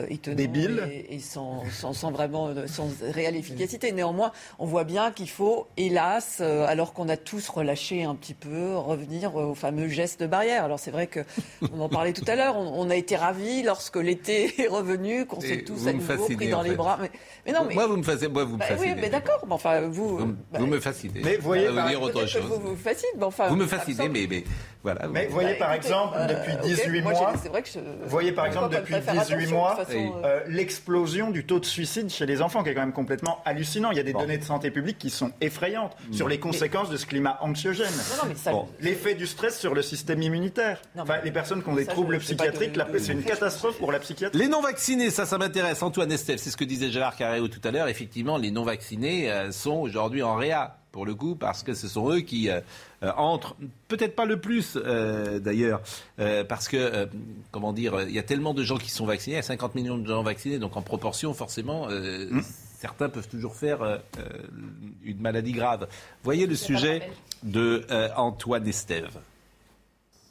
étonnant Débile. et, et sans, sans- sans vraiment, euh, sans réelle efficacité. Néanmoins, on voit bien qu'il faut, hélas, euh, alors qu'on a tous relâché un petit peu, revenir euh, aux fameux gestes barrières. Alors c'est vrai que on en parlait tout à l'heure, on, on a été ravis lorsque l'été est revenu, qu'on s'est tous à nouveau fascinez, pris dans en les fait. bras. Mais, mais non, mais Moi, vous me fascinez. Moi, vous me bah oui, fascinez. mais d'accord. Mais enfin, vous, Vous, me- bah, vous me fascinez. Mais vous voyez, dire autre chose. vous vous fascinez, mais enfin, Vous me fascinez, mais, mais voilà. Mais vous- voyez Bah, par écoutez, exemple, euh, depuis ok, 18 moi, mois, c'est vrai que je- vous voyez par exemple depuis pas faire 18 attention, mois de façon, euh, euh, l'explosion du taux de suicide chez les enfants qui est quand même complètement hallucinant. Il y a des données de santé publique qui sont effrayantes sur les conséquences de ce climat anxiogène. Non, non, mais ça- Bon. L'effet du stress sur le système immunitaire. Non, Enfin, les personnes qui ont des ça, troubles psychiatriques, de- c'est une catastrophe pour la psychiatrie. Les non-vaccinés, ça, ça m'intéresse. Antoine Estève, c'est ce que disait Gérard Carréo tout à l'heure. Effectivement, les non-vaccinés euh, sont aujourd'hui en réa, pour le coup, parce que ce sont eux qui euh, euh, entrent, peut-être pas le plus euh, d'ailleurs, euh, parce que, euh, comment dire, il y a tellement de gens qui sont vaccinés, il y a 50 millions de gens vaccinés, donc en proportion, forcément, euh, certains peuvent toujours faire une maladie grave. Voyez le sujet de euh, Antoine Estève.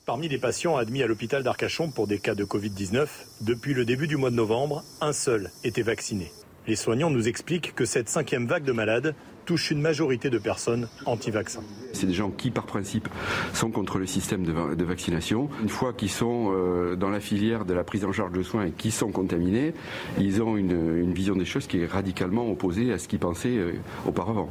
Parmi les patients admis à l'hôpital d'Arcachon pour des cas de Covid-19, depuis le début du mois de novembre, un seul était vacciné. Les soignants nous expliquent que cette cinquième vague de malades touche une majorité de personnes anti-vaccins. C'est des gens qui, par principe, sont contre le système de, va- de vaccination. Une fois qu'ils sont euh, dans la filière de la prise en charge de soins et qui sont contaminés, ils ont une, une vision des choses qui est radicalement opposée à ce qu'ils pensaient euh, auparavant.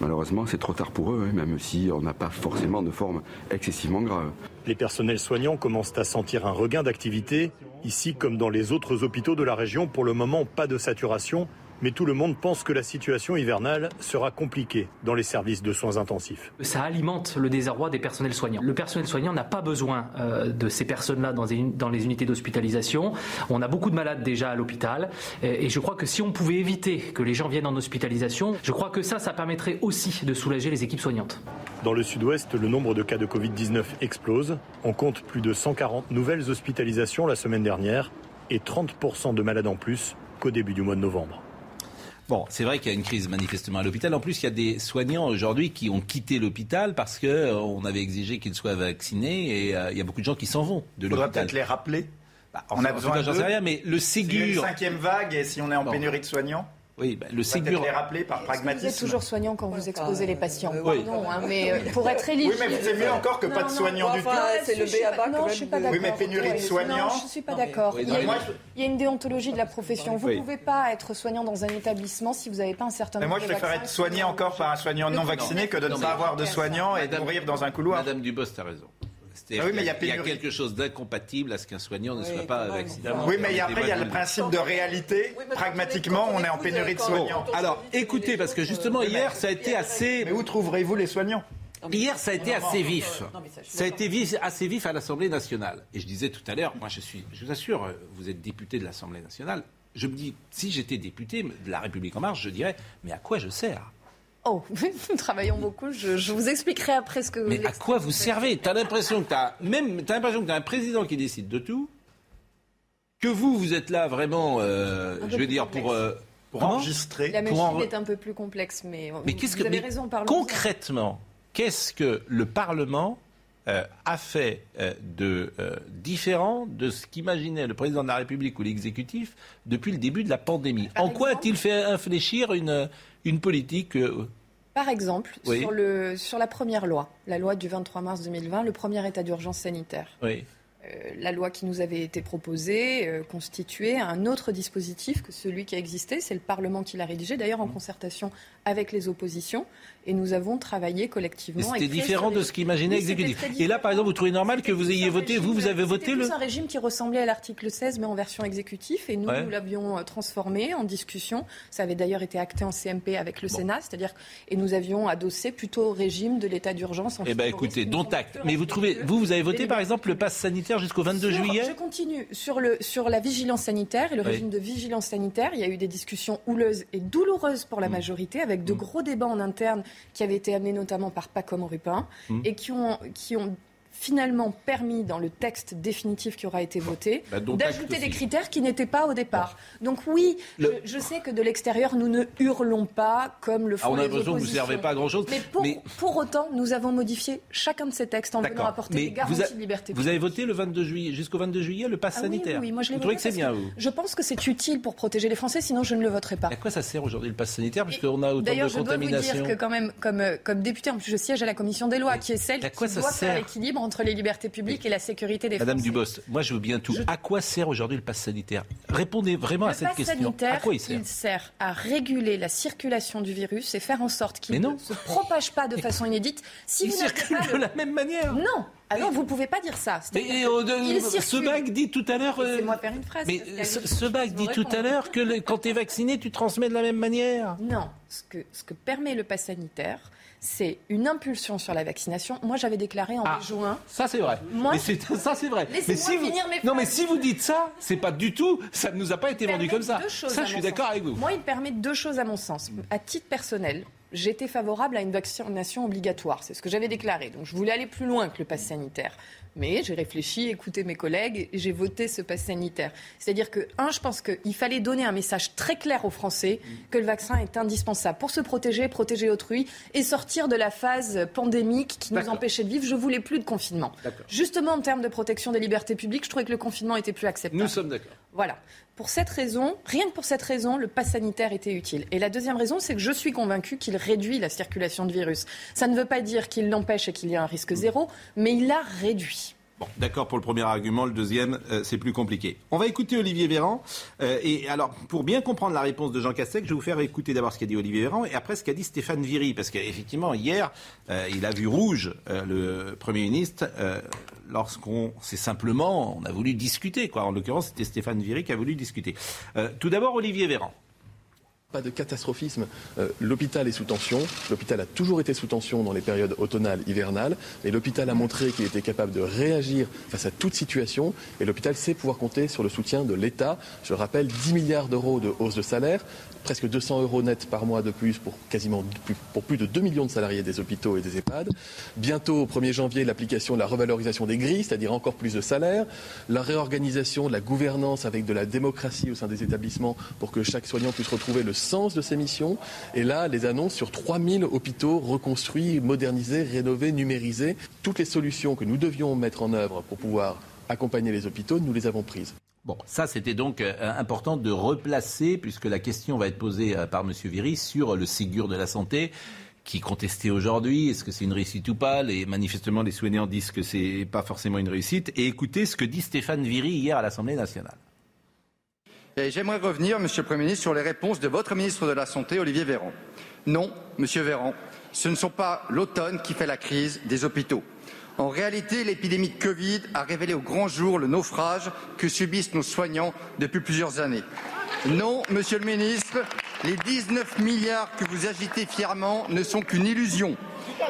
Malheureusement, c'est trop tard pour eux, hein, même si on n'a pas forcément de forme excessivement grave. Les personnels soignants commencent à sentir un regain d'activité. Ici, comme dans les autres hôpitaux de la région, pour le moment, pas de saturation. Mais tout le monde pense que la situation hivernale sera compliquée dans les services de soins intensifs. Ça alimente le désarroi des personnels soignants. Le personnel soignant n'a pas besoin euh, de ces personnes-là dans, les- dans les unités d'hospitalisation. On a beaucoup de malades déjà à l'hôpital. Et, et je crois que si on pouvait éviter que les gens viennent en hospitalisation, je crois que ça, ça permettrait aussi de soulager les équipes soignantes. Dans le sud-ouest, le nombre de cas de Covid-19 explose. On compte plus de 140 nouvelles hospitalisations la semaine dernière et 30% de malades en plus qu'au début du mois de novembre. Bon, c'est vrai qu'il y a une crise manifestement à l'hôpital. En plus, il y a des soignants aujourd'hui qui ont quitté l'hôpital parce que euh, on avait exigé qu'ils soient vaccinés et euh, il y a beaucoup de gens qui s'en vont de Il l'hôpital. peut-être les rappeler. Bah, on a besoin j'en sais rien, mais le S'il y a une Ségur, cinquième vague et si on est en Bon. pénurie de soignants, oui, bah, le Ségur. les rappeler par Vous êtes pragmatisme. toujours soignant quand vous exposez les patients. euh, Oui. Pardon, hein, mais euh, pour être éligible. Oui, mais c'est mieux encore que pas de soignants non, du tout. enfin, C'est le B.A.-ba Non, je suis pas de- d'accord. Oui, mais pénurie de soignants. Non, je suis pas mais- d'accord. Il y, a une- mais- il y a une déontologie de la profession. Vous ne Oui. pouvez pas être soignant dans un établissement si vous n'avez pas un certain Mais nombre moi, je de préfère être soigné encore par un soignant non vacciné que de ne pas mais- avoir de soignants et de Madame- mourir dans un couloir. Madame Dubost a raison. C'est-à-dire Ah oui, mais qu'il il y a il y a pénurie. quelque chose d'incompatible à ce qu'un soignant ne Oui, soit pas vacciné. Oui, mais il y a- Des après, il y a le principe de réalité. Oui, Pragmatiquement, on est en pénurie de soignants. Alors, écoutez, parce que justement, hier, ça a été assez. Mais où trouverez-vous les soignants Hier, ça a été assez vif. Ça, a été vif- assez vif à l'Assemblée nationale. Et je disais tout à l'heure, moi je suis, je vous assure, vous êtes député de l'Assemblée nationale, je me dis, si j'étais député de La République En Marche, je dirais, mais à quoi je sers? Oh, nous travaillons beaucoup. Je, je vous expliquerai après ce que. Mais à quoi vous servez? T'as l'impression que t'as même, t'as l'impression que t'as un président qui décide de tout. Que vous, vous êtes là vraiment, euh, je veux dire pour. euh, Pour enregistrer. La Pour machine en- est un peu plus complexe, mais, Mais vous, qu'est-ce que vous avez mais raison. parlons concrètement, qu'est-ce que le Parlement euh, a fait euh, de euh, différent de ce qu'imaginait le président de la République ou l'exécutif depuis le début de la pandémie En quoi a-t-il fait infléchir une, une politique Par exemple, Oui. sur, le, sur la première loi, la loi du 23 mars 2020, le premier état d'urgence sanitaire. oui. La loi qui nous avait été proposée constituait un autre dispositif que celui qui a existé. C'est le Parlement qui l'a rédigé, d'ailleurs Mmh. en concertation avec les oppositions. Et nous avons travaillé collectivement. c'était différent de ce qu'imaginait l'exécutif. Et là, par exemple, vous trouvez normal que vous ayez voté, vous, vous avez voté le. plus un régime qui ressemblait à l'article 16, mais en version exécutive. Et nous, Ouais. nous l'avions euh, transformé en discussion. Ça avait d'ailleurs été acté en CMP avec le Sénat, c'est-à-dire et nous avions adossé plutôt au régime de l'état d'urgence. en Eh bien, écoutez, dont acte. Mais vous trouvez, vous, vous avez voté, par exemple, le pass sanitaire jusqu'au 22 sur- juillet Je continue. Sur, le, sur la vigilance sanitaire et le Oui. régime de vigilance sanitaire, il y a eu des discussions houleuses et douloureuses pour la Mm. majorité, avec de gros débats en interne qui avaient été amenés notamment par Pacom Rupin Mm. et qui ont, qui ont finalement permis, dans le texte définitif qui aura été voté, Bah, d'ajouter des critères qui n'étaient pas au départ. Donc oui, Le- je, je sais que de l'extérieur, nous ne hurlons pas comme le Ah, font on a l'impression que vous ne servez pas à grand-chose. Mais pour, Mais- pour autant, nous avons modifié chacun de ces textes en venant apporter Mais des garanties a- de liberté. vous avez voté le 22 juillet, jusqu'au 22 juillet, le pass Ah sanitaire. oui, oui, moi je l'ai voté que bien, vous Je pense que c'est utile pour protéger les Français, sinon je ne le voterai pas. À quoi ça sert aujourd'hui le pass sanitaire Puisqu'on a autant D'ailleurs, de je dois vous dire que quand même, comme, euh, comme député, en plus je siège à la commission des lois, qui est celle qui doit faire l'équilibre entre les libertés publiques et la sécurité des Madame Français. Dubost, moi je veux bien tout. À quoi sert aujourd'hui le pass sanitaire? Répondez vraiment à Le cette pass question. sanitaire, à quoi il sert? sert à réguler la circulation du virus et faire en sorte qu'il ne non. se propage pas de façon inédite. Si Il vous circule pas de la même manière. Non. Alors vous pouvez pas dire ça. Mais euh, que de- il ce bac dit tout à l'heure. euh, Laissez-moi faire une phrase. mais ce, bac dit tout à l'heure que le- quand tu es vacciné, tu transmets de la même manière. Non, ce que, ce que permet le pass sanitaire, c'est une impulsion sur la vaccination. Moi, j'avais déclaré en Ah, juin. Ça c'est vrai. Moi, mais c'est- ça c'est vrai. Mais si vous, finir mes non mais si vous dites ça, c'est pas du tout. Ça ne nous a pas été vendu comme ça. Ça, je suis d'accord avec vous. Moi, il permet deux choses à mon sens. À titre personnel, j'étais favorable à une vaccination obligatoire. C'est ce que j'avais déclaré. Donc, je voulais aller plus loin que le pass sanitaire. Mais j'ai réfléchi, écouté mes collègues et j'ai voté ce pass sanitaire. C'est-à-dire que, un, je pense qu'il fallait donner un message très clair aux Français que le vaccin est indispensable pour se protéger, protéger autrui et sortir de la phase pandémique qui nous empêchait de vivre. Je voulais plus de confinement. Justement, en termes de protection des libertés publiques, je trouvais que le confinement était plus acceptable. Nous sommes d'accord. Voilà. Pour cette raison, rien que pour cette raison, le pass sanitaire était utile. Et la deuxième raison, c'est que je suis convaincue qu'il réduit la circulation de virus. Ça ne veut pas dire qu'il l'empêche et qu'il y a un risque zéro, mais il l'a réduit. Bon, d'accord pour le premier argument, le deuxième, euh, c'est plus compliqué. On va écouter Olivier Véran. euh, et alors, pour bien comprendre la réponse de Jean Castex, je vais vous faire écouter d'abord ce qu'a dit Olivier Véran et après ce qu'a dit Stéphane Viry. Parce qu'effectivement, hier, euh, il a vu rouge, le Premier ministre, lorsqu'on, c'est simplement, on a voulu discuter. Quoi. En l'occurrence, c'était Stéphane Viry qui a voulu discuter. Tout d'abord, Olivier Véran. Pas de catastrophisme. Euh, l'hôpital est sous tension. L'hôpital a toujours été sous tension dans les périodes automnales, hivernales. Et l'hôpital a montré qu'il était capable de réagir face à toute situation. Et l'hôpital sait pouvoir compter sur le soutien de l'État. Je rappelle 10 milliards d'euros de hausse de salaire, presque 200 euros net par mois de plus pour quasiment pour plus de 2 millions de salariés des hôpitaux et des EHPAD. Bientôt, au 1er janvier, l'application de la revalorisation des grilles, c'est-à-dire encore plus de salaire. La réorganisation de la gouvernance avec de la démocratie au sein des établissements pour que chaque soignant puisse retrouver le sens de ses missions. Et là, les annonces sur 3000 hôpitaux reconstruits, modernisés, rénovés, numérisés. Toutes les solutions que nous devions mettre en œuvre pour pouvoir accompagner les hôpitaux, nous les avons prises. Bon, ça c'était donc euh, important de replacer, puisque la question va être posée euh, par M. Viry sur le Ségur de la santé, qui est contesté aujourd'hui. Est-ce que c'est une réussite ou pas? Les, Manifestement, les soignants disent que c'est pas forcément une réussite. Et écoutez ce que dit Stéphane Viry hier à l'Assemblée nationale. J'aimerais revenir, Monsieur le Premier ministre, sur les réponses de votre ministre de la Santé, Olivier Véran. Non, Monsieur Véran, ce ne sont pas l'automne qui fait la crise des hôpitaux. En réalité, l'épidémie de Covid a révélé au grand jour le naufrage que subissent nos soignants depuis plusieurs années. Non, Monsieur le ministre, les 19 milliards que vous agitez fièrement ne sont qu'une illusion.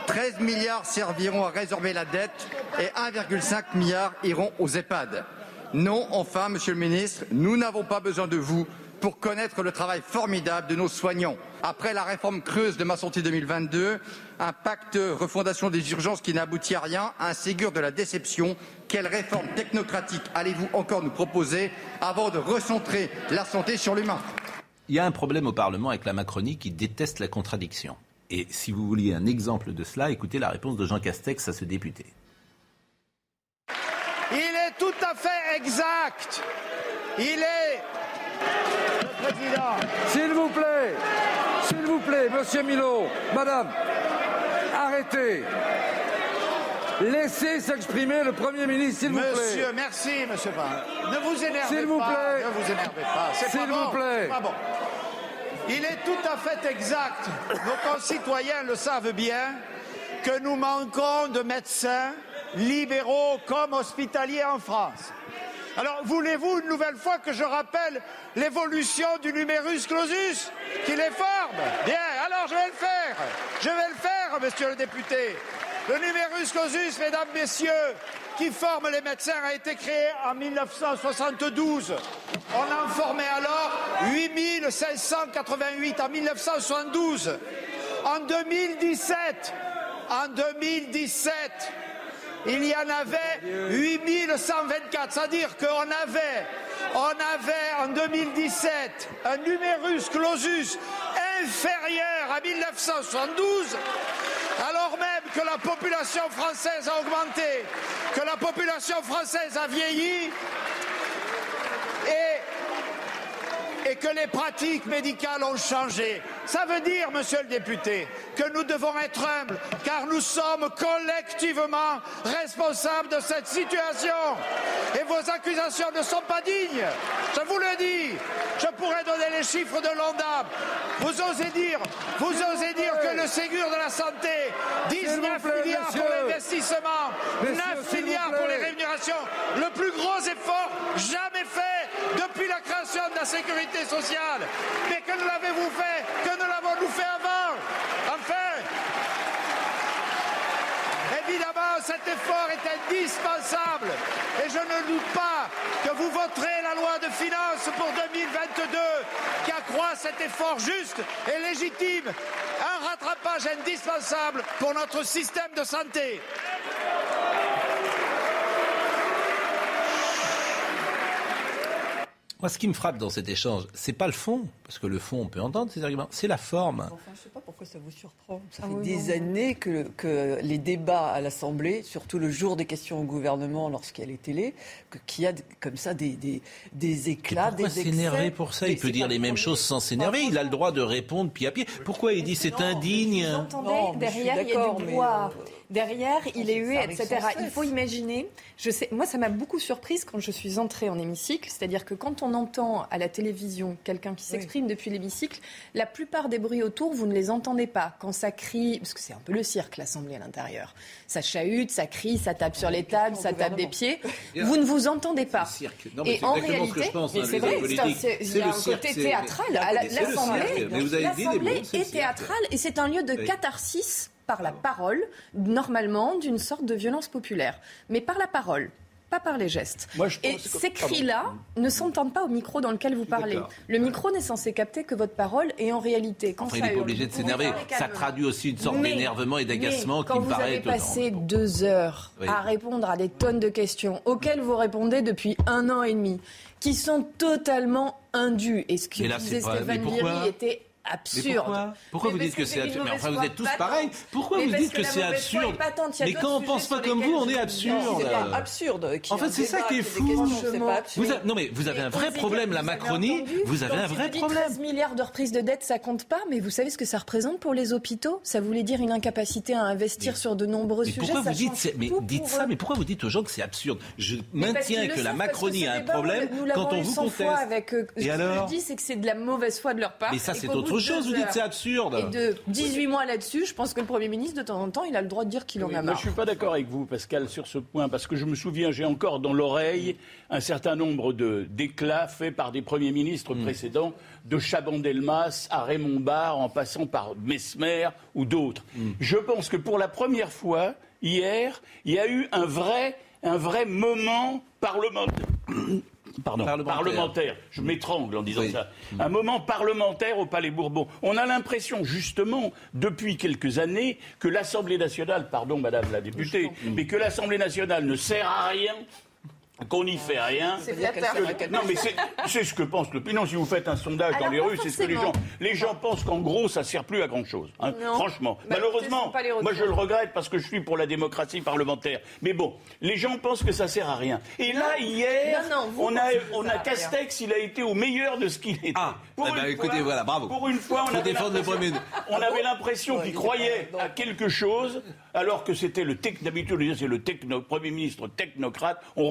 13 milliards serviront à résorber la dette et 1,5 milliard iront aux EHPAD. Non, enfin, Monsieur le ministre, nous n'avons pas besoin de vous pour connaître le travail formidable de nos soignants. Après la réforme creuse de ma santé 2022, un pacte refondation des urgences qui n'aboutit à rien, un Ségur de la déception, quelle réforme technocratique allez-vous encore nous proposer avant de recentrer la santé sur l'humain? Il y a un problème au Parlement avec la Macronie qui déteste la contradiction. Et si vous vouliez un exemple de cela, écoutez la réponse de Jean Castex à ce député. Il est tout à fait exact. Il est. Le président. S'il vous plaît, s'il vous plaît, monsieur Milo, madame, arrêtez. Laissez s'exprimer le Premier ministre, s'il vous plaît. Monsieur, merci, monsieur Pan. Ne vous énervez S'il vous pas. plaît. Ne vous énervez pas. C'est S'il pas vous bon. plaît. C'est pas bon. Il est tout à fait exact. Nos concitoyens le savent bien que nous manquons de médecins libéraux comme hospitaliers en France. Alors, voulez-vous une nouvelle fois que je rappelle l'évolution du numerus clausus qui les forme? Bien, alors je vais le faire. Je vais le faire, monsieur le député. Le numerus clausus, mesdames, messieurs, qui forme les médecins, a été créé en 1972. On en formait alors 8588 en 1972. En 2017, en 2017, il y en avait 8124. C'est-à-dire qu'on avait, on avait en 2017 un numerus clausus inférieur à 1972, alors même que la population française a augmenté, que la population française a vieilli et, et que les pratiques médicales ont changé. Ça veut dire, monsieur le député, que nous devons être humbles, car nous sommes collectivement responsables de cette situation. Et vos accusations ne sont pas dignes. Je vous le dis. Je pourrais donner les chiffres de l'ONDAM. Vous osez dire, vous osez dire que le Ségur de la santé, 19 plaît, milliards pour l'investissement, Messieurs, 9 s'il vous milliards pour les rémunérations, le plus gros effort jamais fait depuis la création de la sécurité sociale. Mais que l'avez-vous fait? Que ne l'avons-nous fait avant. Enfin Évidemment, cet effort est indispensable. Et je ne doute pas que vous voterez la loi de finances pour 2022 qui accroît cet effort juste et légitime, un rattrapage indispensable pour notre système de santé. Moi, ce qui me frappe dans cet échange, c'est pas le fond, parce que le fond, on peut entendre ces arguments, c'est la forme. Enfin, je ne sais pas pourquoi ça vous surprend. Ça Ah fait oui, des non. années que, que les débats à l'Assemblée, surtout le jour des questions au gouvernement lorsqu'il y a les télés, qu'il y a comme ça des, des, des éclats, Pourquoi des excès. s'énerver pour ça? Il peut dire les mêmes choses sans s'énerver. Il a le droit de répondre pied à pied. Pourquoi il dit c'est indigne? Entendez, suis derrière, il y a du mais, bois. Derrière, il est hué, etc. Il faut imaginer. Je sais, moi, ça m'a beaucoup surprise quand je suis entrée en hémicycle. C'est-à-dire que quand on entend à la télévision quelqu'un qui s'exprime depuis l'hémicycle, la plupart des bruits autour, vous ne les entendez pas. Quand ça crie, parce que c'est un peu le cirque, l'Assemblée à l'intérieur. Ça chahute, ça crie, ça tape sur les tables, ça tape des pieds. Vous ne vous entendez pas. cirque. Non, mais Et en réalité, hein, c'est vrai, il y a un cirque, côté c'est- théâtral. cirque. L'Assemblée est théâtrale et c'est un lieu de Oui. catharsis par la parole, normalement d'une sorte de violence populaire, mais par la parole. Pas par les gestes. Moi, je Et que- ces cris-là ne s'entendent pas au micro dans lequel vous parlez. Le micro n'est censé capter que votre parole et en réalité, quand Enfin, il ça n'est pas obligé de vous s'énerver. Ça traduit aussi une sorte d'énervement et d'agacement qui quand me vous paraît avez étonnant. passé deux heures Oui. à répondre à des tonnes de questions auxquelles vous répondez depuis un an et demi, qui sont totalement indues. Et ce que là, disait Stéphane Viry était absurde. Mais pourquoi? Pourquoi Mais vous dites que c'est absurde? Mais enfin, vous êtes tous pareils. Pourquoi Mais vous dites que c'est absurde? Mais quand on sujets pense pas comme vous, on est absurde. C'est pas absurde. En ait fait, c'est ça qui est fou. Vous a- Non, mais vous avez un vrai problème, la Macronie. Vous avez un vrai problème. 13 milliards de reprises de dette, ça compte pas, mais vous savez ce que ça représente pour les hôpitaux? Ça voulait dire une incapacité à investir sur de nombreux sujets. pourquoi vous dites, mais ça, mais pourquoi vous dites aux gens que c'est absurde? Je maintiens que la Macronie a un problème quand on vous 100 fois conteste. eux. Et Ce que alors? je dis, c'est que c'est de la mauvaise foi de leur part. Mais ça, c'est qu'au autre chose. Vous dites c'est absurde. Et de 18 mois là-dessus, je pense que le Premier ministre, de temps en temps, il a le droit de dire qu'il en Oui, a moi, marre. je suis pas d'accord avec vous, Pascal, sur ce point, parce que je me souviens, j'ai encore dans l'oreille un certain nombre de d'éclats faits par des premiers ministres Mm. précédents, de Chaban-Delmas à Raymond Barre, en passant par Mesmer ou d'autres. Mm. Je pense que pour la première fois, hier, il y a eu un vrai, un vrai moment parlementaire. Pardon, Parlementaire. parlementaire. Je m'étrangle en disant Oui. ça. Un moment parlementaire au Palais Bourbon. On a l'impression, justement, depuis quelques années, que l'Assemblée nationale, pardon, Madame la députée, mais que l'Assemblée nationale ne sert à rien. Qu'on n'y fait rien. C'est non, mais c'est c'est ce que pense l'opinion. Si vous faites un sondage dans les rues, c'est ce que les gens. Les gens pensent qu'en gros, ça sert plus à grand chose. hein. Non. Franchement. Bah, Malheureusement, moi je le regrette parce que je suis pour la démocratie parlementaire. Mais bon, les gens pensent que ça sert à rien. Et là, hier, Non, non, vous on a, on a. Castex, il a été au meilleur de ce qu'il était. Ah, Pour une ben, écoutez, fois- voilà, bravo. Pour une fois, on avait le l'impression- Premier ministre. On avait l'impression qu'il croyait à quelque chose, alors que c'était le tech. D'habitude, c'est le techno, Premier ministre technocrate. On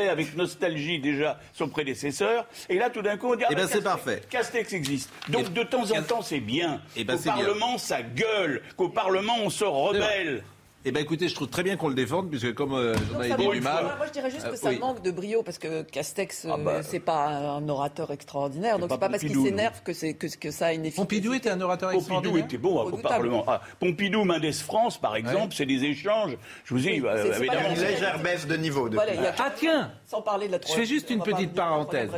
avec nostalgie déjà son prédécesseur. Et là, tout d'un coup, on dit ah Eh ben, bah, c'est Castex- parfait. Castex existe. Donc, de temps en temps, c'est bien. Eh ben, Au bien. Parlement, ça gueule. Qu'au Parlement, on se rebelle. Eh bien, écoutez, je trouve très bien qu'on le défende, puisque comme euh, j'en ai ça dit manque- du mal. Moi, je dirais juste que Euh, ça oui. manque de brio parce que Castex, Ah bah. euh, c'est pas un orateur extraordinaire. Donc pas c'est pas parce qu'il Pompidou, s'énerve que, c'est- que, que ça a une efficacité. Pompidou était un orateur Pompidou extraordinaire. était bon au Redoutable. Parlement. Ah, Pompidou, Mendes France, par exemple, c'est des échanges. Je vous ai Oui, euh, pas évidemment. une légère baisse de niveau. depuis. Voilà, il y a- Ah tiens Sans parler de la Je fais juste une pas petite parenthèse.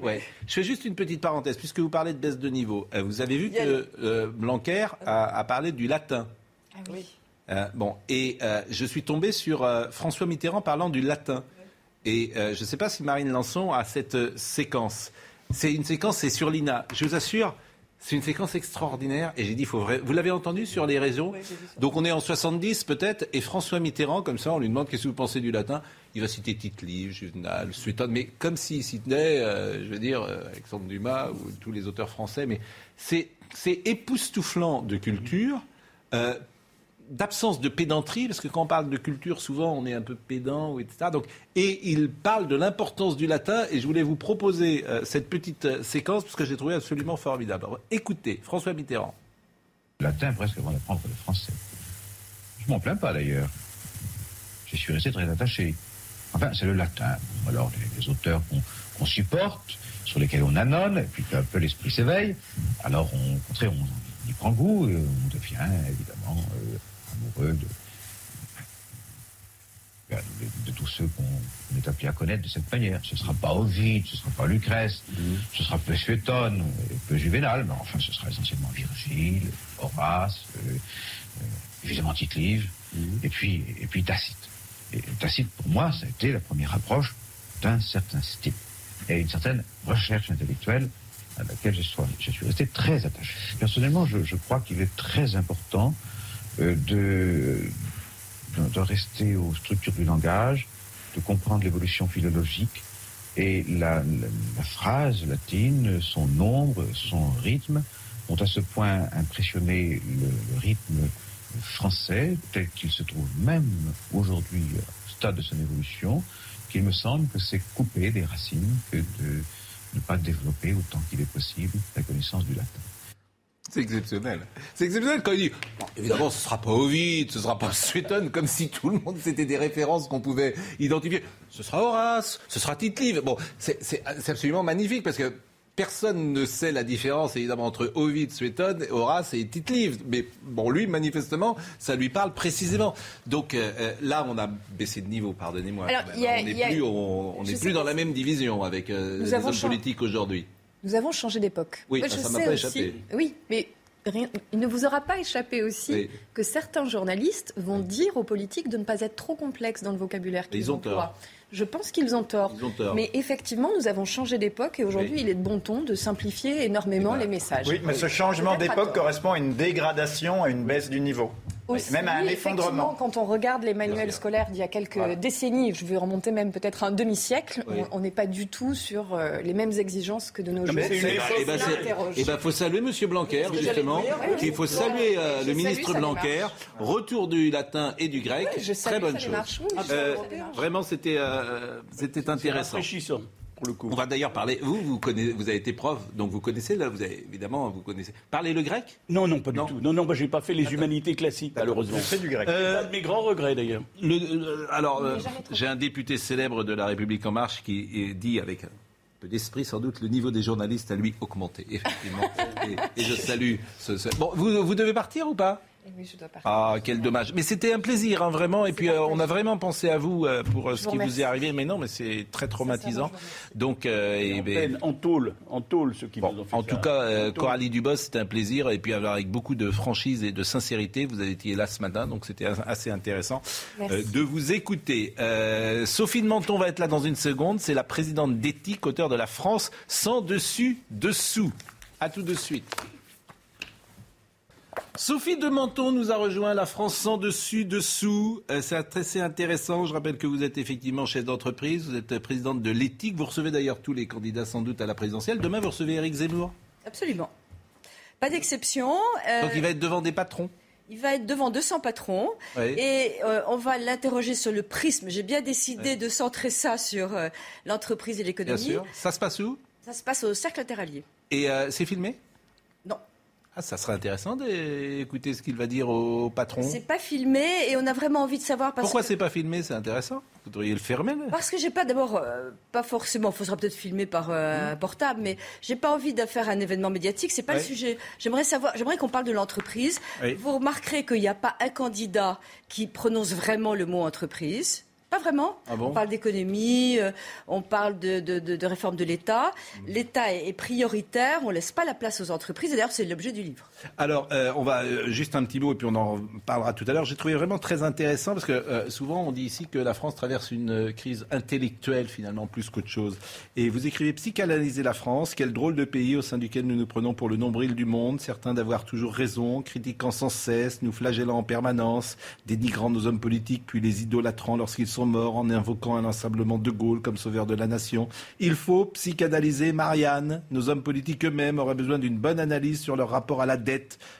Ouais. Je fais juste une petite parenthèse, puisque vous parlez de baisse de niveau. Euh, vous avez vu que Blanquer a, a parlé du latin. Ah oui. Euh, bon, et euh, je suis tombé sur euh, François Mitterrand parlant du latin. Et je ne sais pas si Marine Lançon a cette séquence. C'est une séquence, c'est sur l'INA. Je vous assure, c'est une séquence extraordinaire. Et j'ai dit, faut vrai... vous l'avez entendu sur les réseaux? Donc on est en 70 peut-être, et François Mitterrand, comme ça, on lui demande qu'est-ce que vous pensez du latin? Il va citer Tite-Live, Juvenal, Suétone, mais comme s'il citait, euh, je veux dire, euh, Alexandre Dumas ou tous les auteurs français. Mais c'est c'est époustouflant de culture. euh, d'absence de pédanterie, parce que quand on parle de culture, souvent on est un peu pédant, etc. Donc, et il parle de l'importance du latin, et je voulais vous proposer euh, cette petite euh, séquence, parce que j'ai trouvé absolument formidable. Écoutez, François Mitterrand. latin presque avant d'apprendre le français. Je m'en plains pas d'ailleurs. J'y suis resté très attaché. Enfin, c'est le latin. Alors, les, auteurs qu'on supporte, sur lesquels on annonce, et puis à peu l'esprit s'éveille, alors on, au contraire, on, y prend goût, et on devient évidemment euh, amoureux de, de, de tous ceux qu'on est appelé à connaître de cette manière. Ce ne sera pas Ovide, ce ne sera pas Lucrèce, ce sera peu Suétone, peu Juvénal, mais enfin ce sera essentiellement Virgile, Horace, euh, euh, évidemment Tite-Live, et, puis, et puis Tacite. Et Tacite, pour moi, ça a été la première approche d'un certain style et une certaine recherche intellectuelle à laquelle je suis, je suis resté très attaché. Personnellement, je, je crois qu'il est très important de, de, rester aux structures du langage, de comprendre l'évolution philologique et la phrase latine, son nombre, son rythme, ont à ce point impressionné le, le rythme français, tel qu'il se trouve même aujourd'hui au stade de son évolution, qu'il me semble que c'est couper des racines que de ne pas développer autant qu'il est possible la connaissance du latin. C'est exceptionnel. C'est exceptionnel quand il dit Bon, évidemment, ce sera pas Ovid, ce sera pas Suétone, comme si tout le monde c'était des références qu'on pouvait identifier. Ce sera Horace, ce sera Tite-Live. Bon, c'est absolument magnifique parce que personne ne sait la différence évidemment entre Ovid, Suétone, Horace et Tite-Live. Mais bon, lui, manifestement, ça lui parle précisément. Donc euh, euh, là, on a baissé de niveau, pardonnez-moi. On n'est plus, on, on dans la même division avec euh, les hommes politiques aujourd'hui. Nous avons changé d'époque. Oui, Moi, ça, je ça m'a sais pas aussi- échappé. Oui, mais rien- il ne vous aura pas échappé aussi Oui. que certains journalistes vont dire aux politiques de ne pas être trop complexes dans le vocabulaire qu'ils Ils ont emploient. tort. Je pense qu'ils ont tort. Ils ont tort. Mais effectivement, nous avons changé d'époque et aujourd'hui, Oui. il est de bon ton de simplifier énormément les messages. Oui, mais ce changement d'époque correspond à une dégradation, à une baisse du niveau. Aussi, même à un effondrement. effectivement, Quand on regarde les manuels scolaires d'il y a quelques décennies, je vais remonter même peut-être un demi-siècle, Oui. on- on n'est pas du tout sur euh, les mêmes exigences que de nos jours. Eh ben, eh ben, faut saluer Monsieur Blanquer, justement. Il faut saluer euh, le ministre Blanquer. Retour du latin et du grec. Oui, je salue Très bonne chose. Euh, vraiment, c'était euh, c'était intéressant. Rafraîchissant, pour le coup. On va d'ailleurs parler. Vous, vous connaissez, vous avez été prof, donc vous connaissez là. Vous avez évidemment, vous connaissez. Parlez le grec? Non, non, pas du tout. Non, non, moi, j'ai pas fait les humanités classiques, malheureusement. J'ai fait du grec. Euh, C'est un de mes grands regrets, d'ailleurs. Le- euh, alors, euh, j'ai un député célèbre de La République En Marche qui dit avec un peu d'esprit sans doute le niveau des journalistes a lui augmenté, effectivement. et, et je salue ce. ce- Bon, vous, vous devez partir ou pas? Oui, je dois partir. Ah, quel dommage. Mais c'était un plaisir, hein, vraiment. Et puis, euh, on a vraiment pensé à vous euh, pour euh, ce vous qui vous est arrivé. Mais non, mais c'est très traumatisant. Donc, euh, Et eh en, ben, peine, en tôle, en tôle, ceux qui Bon, nous ont fait en ça. tout cas, euh, En. Coralie Dubos, c'était un plaisir. Et puis, avec beaucoup de franchise et de sincérité, vous avez été là ce matin, donc c'était assez intéressant euh, de vous écouter. Euh, Sophie de Menton va être là dans une seconde. C'est la présidente d'éthique, auteur de La France sans dessus, dessous. À tout de suite. Sophie de Menton nous a rejoint, la France sans dessus, dessous. Euh, c'est assez intéressant. Je rappelle que vous êtes effectivement chef d'entreprise, vous êtes présidente de l'éthique. Vous recevez d'ailleurs tous les candidats sans doute à la présidentielle. Demain, vous recevez Éric Zemmour. Absolument. Pas d'exception. Euh, Donc il va être devant des patrons. il va être devant 200 patrons Oui. et euh, on va l'interroger sur le prisme. J'ai bien décidé de centrer ça sur l'entreprise et Bien l'économie. sûr. Ça se passe où? Ça se passe au cercle interallié. Et c'est filmé? Ah, ça serait intéressant d'écouter ce qu'il va dire au patron. C'est pas filmé et on a vraiment envie de savoir parce Pourquoi que c'est pas filmé C'est intéressant. Vous devriez le fermer. là. Parce que j'ai pas d'abord, euh, pas forcément, il faudra peut-être filmer par euh, portable, mais j'ai pas envie de faire un événement médiatique, c'est pas le sujet. J'aimerais savoir, j'aimerais qu'on parle de l'entreprise. Oui. Vous remarquerez qu'il n'y a pas un candidat qui prononce vraiment le mot entreprise. Pas vraiment. Ah bon on parle d'économie, euh, on parle de, de- de- de réforme de l'État. Mmh. L'État est, est prioritaire, on laisse pas la place aux entreprises. Et d'ailleurs, c'est l'objet du livre. Alors, euh, on va euh, juste un petit mot et puis on en parlera tout à l'heure. J'ai trouvé vraiment très intéressant parce que euh, souvent on dit ici que la France traverse une crise intellectuelle finalement plus qu'autre chose. Et vous écrivez psychanalyser la France, quel drôle de pays au sein duquel nous nous prenons pour le nombril du monde, certains d'avoir toujours raison, critiquant sans cesse, nous flagellant en permanence, dénigrant nos hommes politiques puis les idolâtrant lorsqu'ils sont morts en invoquant inlassablement De Gaulle comme sauveur de la nation. Il faut psychanalyser Marianne. Nos hommes politiques eux-mêmes auraient besoin d'une bonne analyse sur leur rapport à la dette,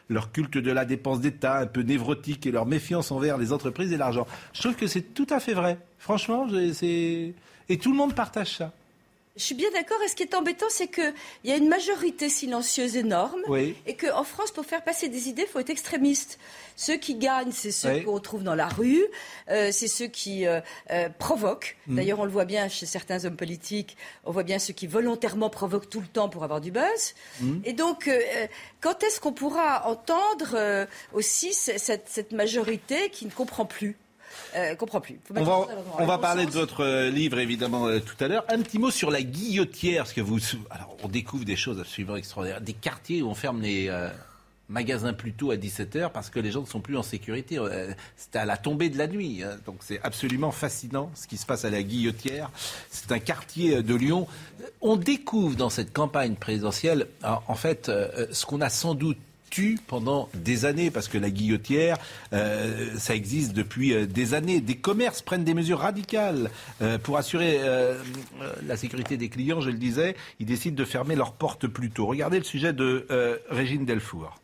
leur culte de la dépense d'État un peu névrotique et leur méfiance envers les entreprises et l'argent. Je trouve que c'est tout à fait vrai. Franchement, c'est... Et tout le monde partage ça. Je suis bien d'accord. Et ce qui est embêtant, c'est qu'il y a une majorité silencieuse énorme. Oui. Et qu'en France, pour faire passer des idées, il faut être extrémiste. Ceux qui gagnent, c'est ceux Oui. qu'on trouve dans la rue, euh, c'est ceux qui euh, euh, provoquent. Mm. D'ailleurs, on le voit bien chez certains hommes politiques, on voit bien ceux qui volontairement provoquent tout le temps pour avoir du buzz. Mm. Et donc, quand est-ce qu'on pourra entendre aussi ce- cette, cette majorité qui ne comprend plus? Euh, comprend plus. Faut On va, on parler de votre euh, livre, évidemment, euh, tout à l'heure. Un petit mot sur la guillotière, parce que vous... Alors, on découvre des choses absolument extraordinaires. Des quartiers où on ferme les... euh, magasins plus tôt à 17h parce que les gens ne sont plus en sécurité. C'est à la tombée de la nuit. hein. Donc c'est absolument fascinant ce qui se passe à la Guillotière. C'est un quartier de Lyon. On découvre dans cette campagne présidentielle, en fait, ce qu'on a sans doute tue pendant des années, parce que la guillotière, euh, ça existe depuis euh, des années. Des commerces prennent des mesures radicales euh, pour assurer euh, la sécurité des clients, je le disais. Ils décident de fermer leurs portes plus tôt. Regardez le sujet de euh, Régine Delfour.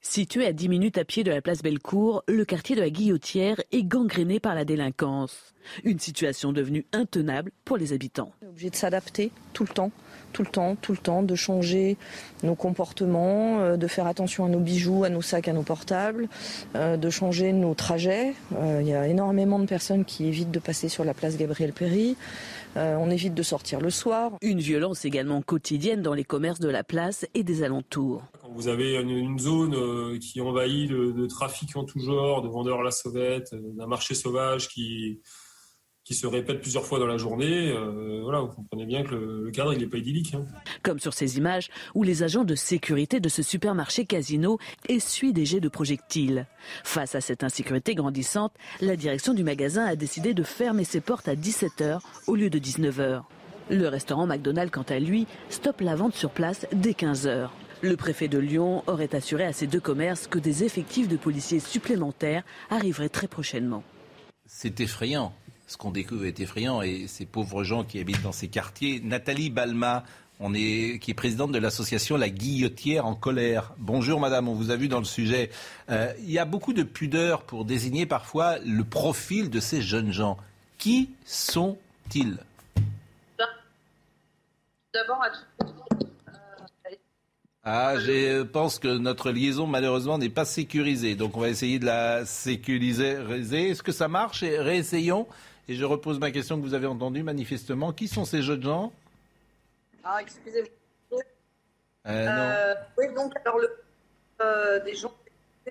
Situé à 10 minutes à pied de la place Bellecour, le quartier de la Guillotière est gangréné par la délinquance. Une situation devenue intenable pour les habitants. On est obligé de s'adapter tout le temps, tout le temps, tout le temps, de changer nos comportements, euh, de faire attention à nos bijoux, à nos sacs, à nos portables, euh, de changer nos trajets. Euh, Il y a énormément de personnes qui évitent de passer sur la place Gabriel Péry. Euh, on évite de sortir le soir. Une violence également quotidienne dans les commerces de la place et des alentours. Quand vous avez une, une zone euh, qui est envahie de, de trafics en tout genre, de vendeurs à la sauvette, d'un marché sauvage qui, qui se répète plusieurs fois dans la journée, euh, voilà, vous comprenez bien que le, le cadre il n'est pas idyllique. hein. Comme sur ces images où les agents de sécurité de ce supermarché casino essuient des jets de projectiles. Face à cette insécurité grandissante, la direction du magasin a décidé de fermer ses portes à 17h au lieu de 19h. Le restaurant McDonald's, quant à lui, stoppe la vente sur place dès 15h. Le préfet de Lyon aurait assuré à ces deux commerces que des effectifs de policiers supplémentaires arriveraient très prochainement. C'est effrayant. Ce qu'on découvre est effrayant. Et ces pauvres gens qui habitent dans ces quartiers. Nathalie Balma, on est, qui est présidente de l'association La Guillotière en colère. Bonjour madame, on vous a vu dans le sujet. Euh, il y a beaucoup de pudeur pour désigner parfois le profil de ces jeunes gens. Qui sont-ils? D'abord, à tout- Ah, je pense que notre liaison malheureusement n'est pas sécurisée. Donc on va essayer de la sécuriser. Est-ce que ça marche? Réessayons. Et je repose ma question que vous avez entendue manifestement. Qui sont ces jeunes gens? Ah, excusez-moi. Euh, non. Euh, oui, donc, alors, le, euh, des gens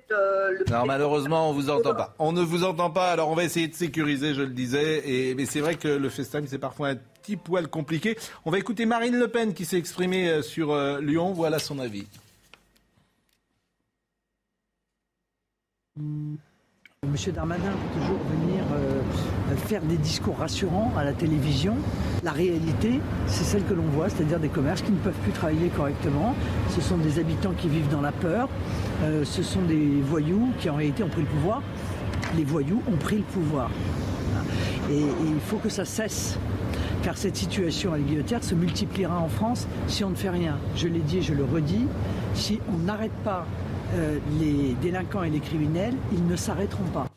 le, le- Non, malheureusement, on vous entend pas. On ne vous entend pas, alors on va essayer de sécuriser, je le disais. Et, mais c'est vrai que le FaceTime, c'est parfois un petit poil compliqué. On va écouter Marine Le Pen qui s'est exprimée euh, sur euh, Lyon. Voilà son avis. Monsieur Darmanin peut toujours venir euh, faire des discours rassurants à la télévision. La réalité, c'est celle que l'on voit, c'est-à-dire des commerces qui ne peuvent plus travailler correctement. Ce sont des habitants qui vivent dans la peur. Euh, ce sont des voyous qui en réalité ont pris le pouvoir. Les voyous ont pris le pouvoir. Et, il faut que ça cesse. Car cette situation alimentaire se multipliera en France si on ne fait rien. Je l'ai dit et je le redis, si on n'arrête pas euh, les délinquants et les criminels, ils ne s'arrêteront pas.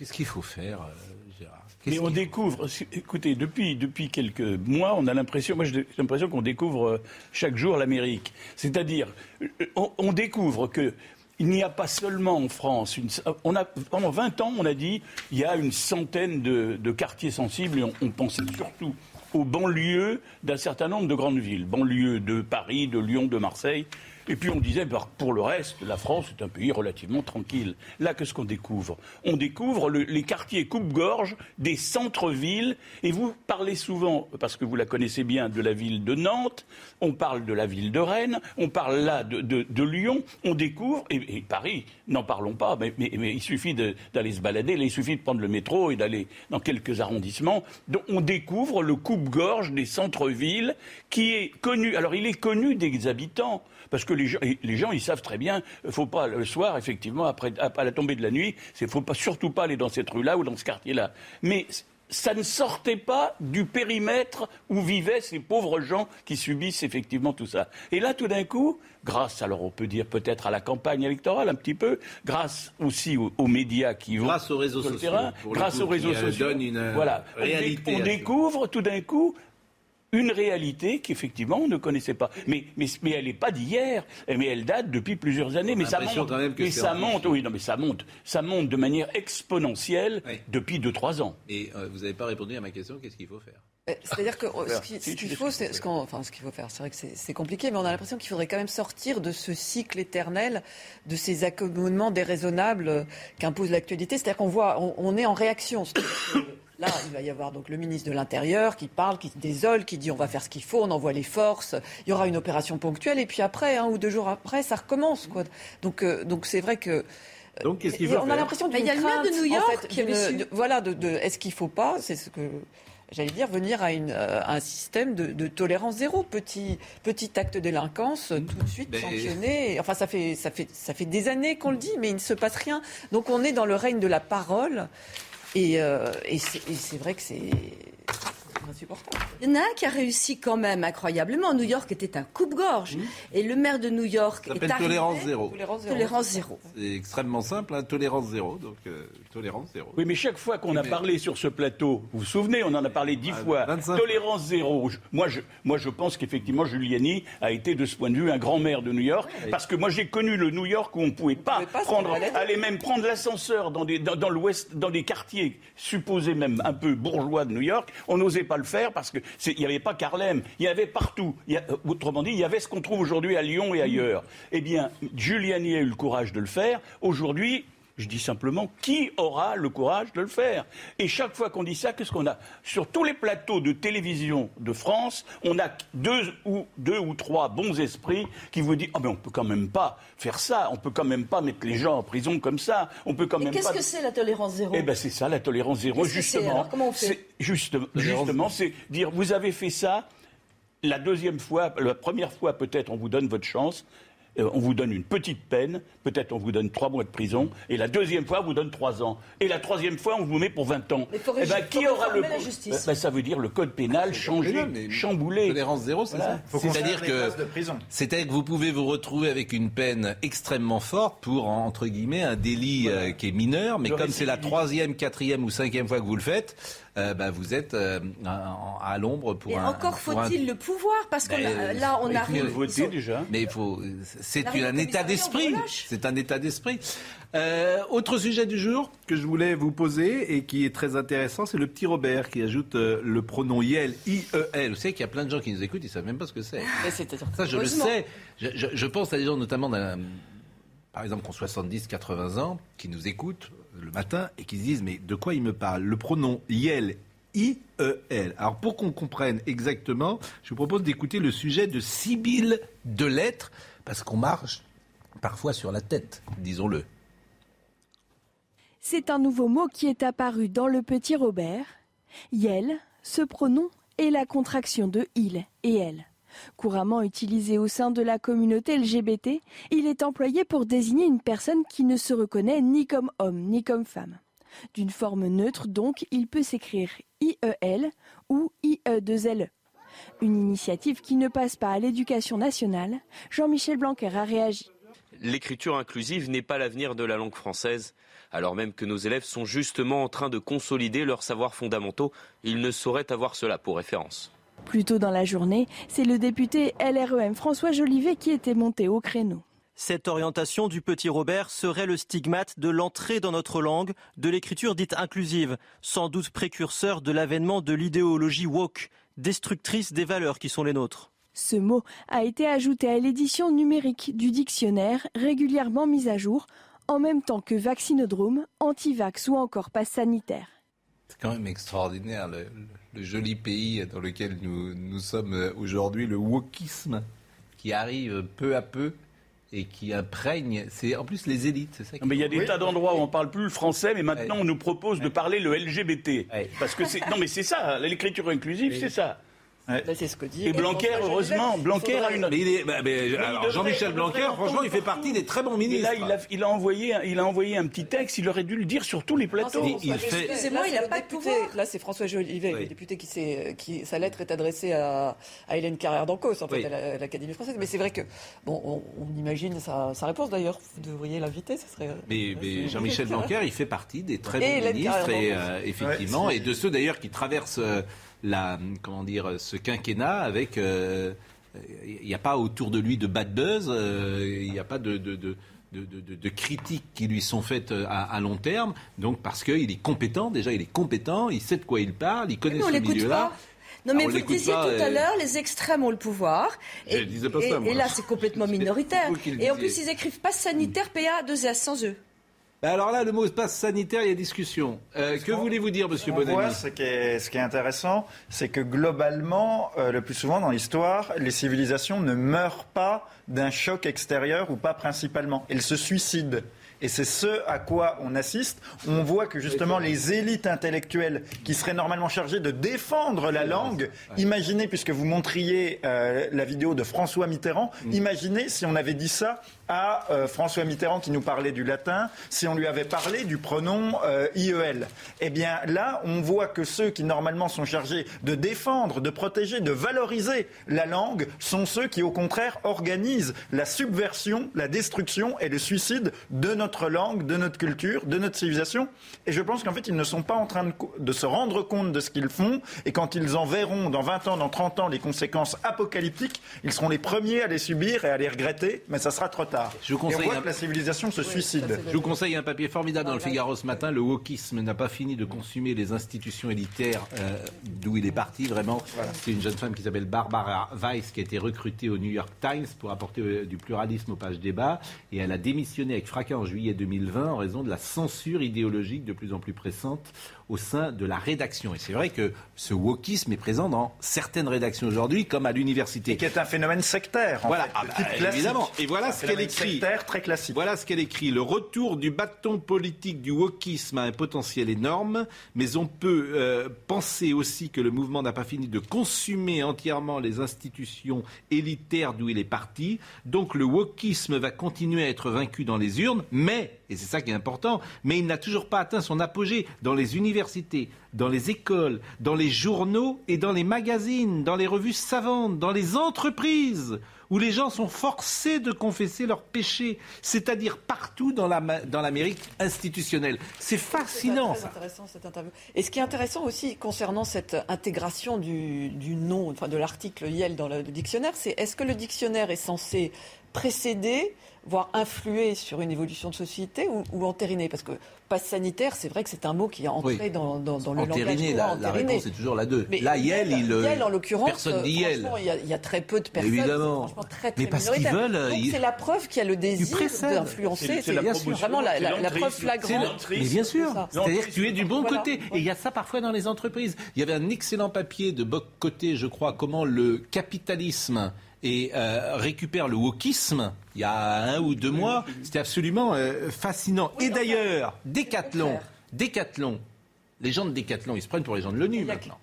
Qu'est-ce qu'il faut faire, euh, Gérard? Mais on découvre, écoutez, depuis, depuis quelques mois, on a l'impression, moi j'ai l'impression qu'on découvre euh, chaque jour l'Amérique. C'est-à-dire, euh, on, on découvre que il n'y a pas seulement en France, une, on a, pendant 20 ans, on a dit, il y a une centaine de, de quartiers sensibles et on, on pensait surtout aux banlieues d'un certain nombre de grandes villes, banlieues de Paris, de Lyon, de Marseille. Et puis on disait, bah, pour le reste, la France est un pays relativement tranquille. Là, qu'est-ce qu'on découvre? On découvre le- les quartiers coupe-gorge des centres-villes. Et vous parlez souvent, parce que vous la connaissez bien, de la ville de Nantes, on parle de la ville de Rennes, on parle là de, Lyon, on découvre, et, Paris, n'en parlons pas, mais, il suffit d'aller se balader, là, il suffit de prendre le métro et d'aller dans quelques arrondissements. On découvre le coupe-gorge des centres-villes qui est connu. Alors il est connu des habitants. Parce que les gens, les gens, ils savent très bien, il faut pas le soir, effectivement, après à la tombée de la nuit, il faut pas surtout pas aller dans cette rue-là ou dans ce quartier-là. Mais ça ne sortait pas du périmètre où vivaient ces pauvres gens qui subissent effectivement tout ça. Et là, tout d'un coup, grâce, alors on peut dire peut-être à la campagne électorale un petit peu, grâce aussi aux, aux médias qui vont Grâce aux réseaux sur le sociaux, terrain, grâce coup, aux réseaux euh, sociaux, une, euh, voilà, On dé- découvre tout d'un coup une réalité qu'effectivement on ne connaissait pas. Mais, mais, mais elle n'est pas d'hier, mais elle date depuis plusieurs années. On Mais ça monte, quand même que mais ça monte, oui, non, mais ça monte, ça monte de manière exponentielle depuis 2-3 ans. Et euh, vous n'avez pas répondu à ma question, qu'est-ce qu'il faut faire? Euh, C'est-à-dire que ce qu'il faut, c'est ce qu'on, enfin, ce qu'il faut faire. C'est vrai que c'est compliqué, mais on a l'impression qu'il faudrait quand même sortir de ce cycle éternel, de ces accommodements déraisonnables euh, qu'impose l'actualité. C'est-à-dire qu'on voit, on, on est en réaction. Là, il va y avoir donc le ministre de l'Intérieur qui parle, qui se désole, qui dit on va faire ce qu'il faut, on envoie les forces, il y aura une opération ponctuelle, et puis après, un ou deux jours après, ça recommence. Quoi. Donc, euh, donc c'est vrai que Donc qu'est-ce qu'il et faut on faire? a l'impression Mais d'une il y a le maire de New en York fait, qui avait d'une- su. de- voilà, de, de- est-ce qu'il faut pas, c'est ce que j'allais dire, venir à, une, euh, à un système de, de tolérance zéro, petit, petit acte de délinquance, tout de suite Mais- sanctionné. Enfin, ça fait, ça fait, ça fait des années qu'on le dit, mais il ne se passe rien. Donc, on est dans le règne de la parole, et, euh, et c'est vrai que c'est insupportable. Il y en a un qui a réussi quand même incroyablement. New York était un coupe-gorge. Et le maire de New York Ça s'appelle tolérance zéro. Tolérance zéro. Tolérance zéro. C'est extrêmement simple, hein, tolérance zéro, donc euh, tolérance zéro. Oui, mais chaque fois qu'on a parlé sur ce plateau, vous vous souvenez, on en a parlé dix Ah, fois, 25 tolérance zéro. Je- Moi je, moi, je pense qu'effectivement, Giuliani a été, de ce point de vue, un grand maire de New York, parce que moi, j'ai connu le New York où on ne pouvait pas, prendre, aller même prendre l'ascenseur dans, des- dans, dans l'ouest, dans des quartiers supposés même un peu bourgeois de New York. On n'osait pas le faire parce qu'il n'y avait pas Harlem, il y avait partout. Y a- euh, autrement dit, il y avait ce qu'on trouve aujourd'hui à Lyon et ailleurs. Eh bien, Giuliani a eu le courage de le faire. Aujourd'hui, je dis simplement, qui aura le courage de le faire? Et chaque fois qu'on dit ça, qu'est-ce qu'on a? Sur tous les plateaux de télévision de France, on a deux ou, deux ou trois bons esprits qui vous disent Ah, mais on peut quand même pas faire ça, on peut quand même pas mettre les gens en prison comme ça, on peut quand Et même qu'est-ce pas. que c'est la tolérance zéro? Eh ben c'est ça la tolérance zéro, Qu'est-ce que c'est, justement. alors? Comment on fait? C'est- Justement, justement, c'est dire vous avez fait ça, la deuxième fois, la première fois peut-être on vous donne votre chance. Euh, on vous donne une petite peine, peut-être on vous donne trois mois de prison, et la deuxième fois on vous donne trois ans, et la troisième fois on vous met pour 20 ans. Mais faut Eh ben, qui faut aura le la justice. Ben, ça veut dire le code pénal changé, chamboulé. Tolérance zéro, c'est Voilà. ça C'est-à-dire que c'est-à-dire que vous pouvez vous retrouver avec une peine extrêmement forte pour entre guillemets un délit euh, qui est mineur, mais Le comme c'est la troisième, quatrième ou cinquième fois que vous le faites, euh, bah, vous êtes euh, à, à l'ombre pour Et un. encore un- faut-il le pouvoir, parce que Ben, là, on il faut arrive... voter déjà. Mais il faut, c'est un état d'esprit. C'est un état d'esprit. Euh, autre sujet du jour que je voulais vous poser et qui est très intéressant, c'est le petit Robert qui ajoute euh, le pronom IEL, I-E-L. Vous savez qu'il y a plein de gens qui nous écoutent, ils savent même pas ce que c'est. Ça, je le sais. Je, je- je pense à des gens notamment d'un- par exemple, qui ont 70, 80 ans, qui nous écoutent le matin et qui se disent mais de quoi il me parle Le pronom IEL, I-E-L. Alors pour qu'on comprenne exactement, je vous propose d'écouter le sujet de Sibylle de lettres, parce qu'on marche parfois sur la tête, disons-le. C'est un nouveau mot qui est apparu dans le petit Robert. Yel, ce pronom est la contraction de il et elle. Couramment utilisé au sein de la communauté LGBT, il est employé pour désigner une personne qui ne se reconnaît ni comme homme ni comme femme. D'une forme neutre donc, il peut s'écrire IEL ou IE2LE. Une initiative qui ne passe pas à l'éducation nationale, Jean-Michel Blanquer a réagi. L'écriture inclusive n'est pas l'avenir de la langue française. Alors même que nos élèves sont justement en train de consolider leurs savoirs fondamentaux, ils ne sauraient avoir cela pour référence. Plus tôt dans la journée, c'est le député LREM François Jolivet qui était monté au créneau. Cette orientation du petit Robert serait le stigmate de l'entrée dans notre langue de l'écriture dite inclusive, sans doute précurseur de l'avènement de l'idéologie woke, destructrice des valeurs qui sont les nôtres. Ce mot a été ajouté à l'édition numérique du dictionnaire, régulièrement mise à jour, en même temps que vaccinodrome, antivax ou encore passe sanitaire. C'est quand même extraordinaire le, le, joli pays dans lequel nous, nous sommes aujourd'hui, le wokisme qui arrive peu à peu et qui imprègne. C'est en plus les élites, c'est ça. mais il y a des tas d'endroits où on parle plus le français, mais maintenant on nous propose de parler le LGBT. Parce que c'est non, mais c'est ça, l'écriture inclusive, c'est ça. Bah, c'est ce que dit. Et Blanquer, heureusement, Blanquer a une. Mais il est, bah, mais, alors Jean-Michel Blanquer, franchement, il fait partie des très bons ministres. là, il a, il a, envoyé, il a envoyé un petit texte. Il aurait dû le dire sur tous les plateaux. il fait... Excusez-moi, il n'a pas de pouvoir. Là, c'est François Jolivet, le député qui, s'est, qui sa lettre est adressée à, à Hélène Carrère d'Ancos, en fait, à l'Académie française. Mais c'est vrai que, bon, on, on imagine sa, sa, réponse d'ailleurs. Vous devriez l'inviter, ça serait. Mais, mais Jean-Michel Blanquer, il fait partie des très bons ministres, et euh, effectivement, et de ceux d'ailleurs qui traversent la, comment dire, ce quinquennat avec. Il euh, n'y a pas autour de lui de bad buzz, il euh, n'y a pas de, de, de de, de, de, critiques qui lui sont faites à, à long terme. Donc parce qu'il est compétent, déjà il est compétent, il sait de quoi il parle, il connaît ce milieu-là. Non, mais vous le disiez tout à euh, l'heure, les extrêmes ont le pouvoir. Et, et, ça, et là, c'est complètement minoritaire. Et en plus, ils écrivent pas sanitaire, PA, 2 S sans eux. Bah, alors là, le mot passe sanitaire, il y a discussion. Euh, que voulez-vous dire, Monsieur voit, ce, qui est, ce qui est intéressant, c'est que globalement, euh, le plus souvent dans l'histoire, les civilisations ne meurent pas d'un choc extérieur ou pas principalement. Elles se suicident. Et c'est ce à quoi on assiste. On voit que justement les élites intellectuelles qui seraient normalement chargées de défendre la langue, imaginez, puisque vous montriez euh, la vidéo de François Mitterrand, mm. imaginez si on avait dit ça à euh, François Mitterrand qui nous parlait du latin, si on lui avait parlé du pronom euh, IEL. Eh bien là, on voit que ceux qui normalement sont chargés de défendre, de protéger, de valoriser la langue sont ceux qui au contraire organisent la subversion, la destruction et le suicide de notre langue, de notre culture, de notre civilisation. Et je pense qu'en fait, ils ne sont pas en train de, de se rendre compte de ce qu'ils font. Et quand ils en verront dans 20 ans, dans 30 ans, les conséquences apocalyptiques, ils seront les premiers à les subir et à les regretter. Mais ça sera trop tard. Je vous conseille Et on voit que la civilisation se suicide. Je vous conseille un papier formidable dans le Figaro ce matin. Le wokisme n'a pas fini de consumer les institutions élitaires euh, d'où il est parti. Vraiment, voilà. c'est une jeune femme qui s'appelle Barbara Weiss qui a été recrutée au New York Times pour apporter euh, du pluralisme aux pages débat. Et elle a démissionné avec fracas en juillet 2020 en raison de la censure idéologique de plus en plus pressante au sein de la rédaction. Et c'est vrai que ce wokisme est présent dans certaines rédactions aujourd'hui, comme à l'université. Qui est un phénomène sectaire. En voilà, fait, ah bah, évidemment. Et voilà ce qu'elle écrit. Sectaire, très classique. Voilà ce qu'elle écrit. Le retour du bâton politique du wokisme a un potentiel énorme, mais on peut euh, penser aussi que le mouvement n'a pas fini de consumer entièrement les institutions élitaires d'où il est parti. Donc le wokisme va continuer à être vaincu dans les urnes, mais et c'est ça qui est important, mais il n'a toujours pas atteint son apogée dans les universités, dans les écoles, dans les journaux et dans les magazines, dans les revues savantes, dans les entreprises, où les gens sont forcés de confesser leurs péchés, c'est-à-dire partout dans l'Amérique la, institutionnelle. C'est fascinant. C'est intéressant cette interview. Et ce qui est intéressant aussi concernant cette intégration du, du nom, enfin de l'article Yale dans le dictionnaire, c'est est-ce que le dictionnaire est censé précéder voire influer sur une évolution de société ou, ou entériner Parce que passe sanitaire, c'est vrai que c'est un mot qui est entré Oui. dans, dans, dans le Entériné, langage la, courant, la réponse est toujours la 2. Mais Là, Yel, il. Yel, en l'occurrence, Personne dit Yel. Il y, a, il y a très peu de personnes. Évidemment. franchement très, très Mais parce qu'ils veulent, c'est la preuve qu'il y a le désir d'influencer. C'est-. Vraiment la, c'est la- la preuve flagrante. Mais bien sûr. C'est-à-dire que tu es du bon Voilà. côté. Et il y a ça parfois dans les entreprises. Il y avait un excellent papier de Boc Côté, je crois, comment le capitalisme et euh, récupère le wokisme il y a un ou deux mois. C'était absolument euh, fascinant. et d'ailleurs, Décathlon, Décathlon, les gens de Décathlon, ils se prennent pour les gens de l'ONU maintenant.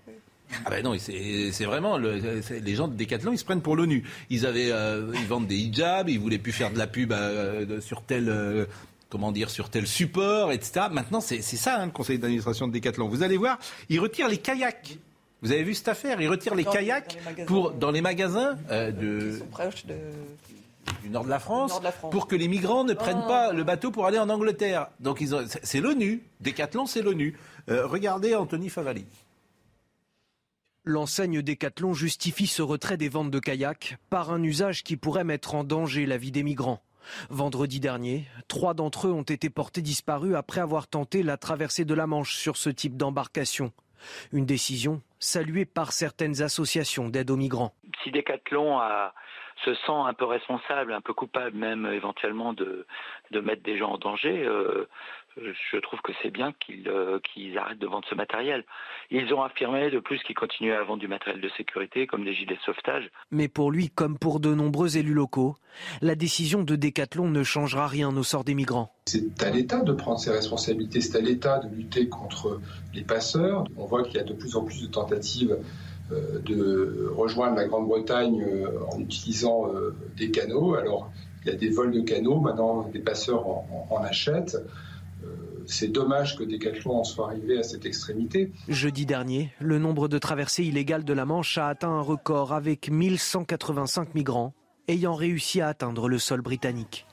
Ah ben non, c'est vraiment le- les gens de Decathlon, ils se prennent pour l'ONU. Ils avaient, euh, ils vendent des hijabs, ils voulaient plus faire de la pub euh, sur tel, euh, comment dire, sur tel support, etc. Maintenant, c'est c'est ça hein, le conseil d'administration de Decathlon. Vous allez voir, ils retirent les kayaks. Vous avez vu cette affaire? Ils retirent les Dans- kayaks dans les magasins. pour dans les magasins euh, de, de... du nord de la France, nord de la France. pour que les migrants ne prennent Oh. pas le bateau pour aller en Angleterre. Donc ils ont- c'est l'ONU. Decathlon, c'est l'ONU. Euh, regardez Anthony Favali. L'enseigne Décathlon justifie ce retrait des ventes de kayaks par un usage qui pourrait mettre en danger la vie des migrants. Vendredi dernier, trois d'entre eux ont été portés disparus après avoir tenté la traversée de la Manche sur ce type d'embarcation. Une décision saluée par certaines associations d'aide aux migrants. si Decathlon a- se sent un peu responsable, un peu coupable même euh, éventuellement de, de mettre des gens en danger, euh, je trouve que c'est bien qu'ils euh, qu'ils arrêtent de vendre ce matériel. Ils ont affirmé de plus qu'ils continuaient à vendre du matériel de sécurité comme des gilets de sauvetage. Mais pour lui, comme pour de nombreux élus locaux, la décision de Décathlon ne changera rien au sort des migrants. C'est à l'État de prendre ses responsabilités, c'est à l'État de lutter contre les passeurs. On voit qu'il y a de plus en plus de tentatives euh, de rejoindre la Grande-Bretagne euh, en utilisant des canaux. Alors, il y a des vols de canaux, maintenant des passeurs en, en- en achètent. Euh, C'est dommage que Decathlon en soit arrivé à cette extrémité. Jeudi dernier, le nombre de traversées illégales de la Manche a atteint un record avec 1185 migrants ayant réussi à atteindre le sol britannique.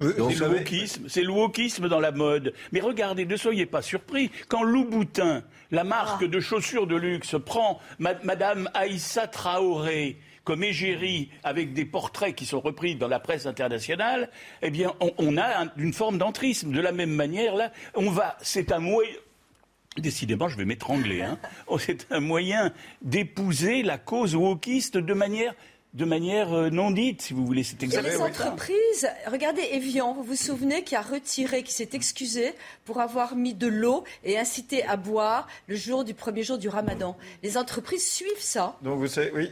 C'est le wokisme, c'est le wokisme dans la mode. Mais regardez, ne soyez pas surpris. Quand Louboutin, la marque de chaussures de luxe, prend ma- Madame Aïssa Traoré comme égérie avec des portraits qui sont repris dans la presse internationale, eh bien, on, on a un- une forme d'entrisme. De la même manière, là, on va, c'est un moyen. Décidément, je vais m'étrangler. Hein. Oh, C'est un moyen d'épouser la cause wokiste de manière, de manière euh, non dite, si vous voulez. C'est exactement les entreprises, regardez Evian, vous vous souvenez, qui a retiré, qui s'est excusé pour avoir mis de l'eau et incité à boire le jour du premier jour du ramadan. Les entreprises suivent ça. Donc vous savez, oui.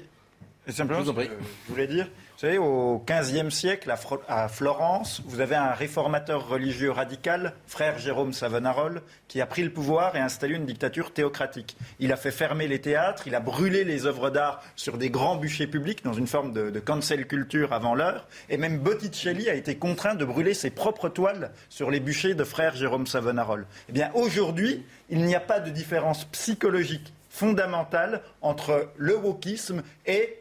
Et simplement, Je vous euh, je voulais dire, vous savez, au XVe siècle, à, Fro- à Florence, vous avez un réformateur religieux radical, frère Jérôme Savonarola, qui a pris le pouvoir et installé une dictature théocratique. Il a fait fermer les théâtres, il a brûlé les œuvres d'art sur des grands bûchers publics dans une forme de, de cancel culture avant l'heure. Et même Botticelli a été contraint de brûler ses propres toiles sur les bûchers de frère Jérôme Savonarola. Eh bien, aujourd'hui, il n'y a pas de différence psychologique fondamentale entre le wokisme et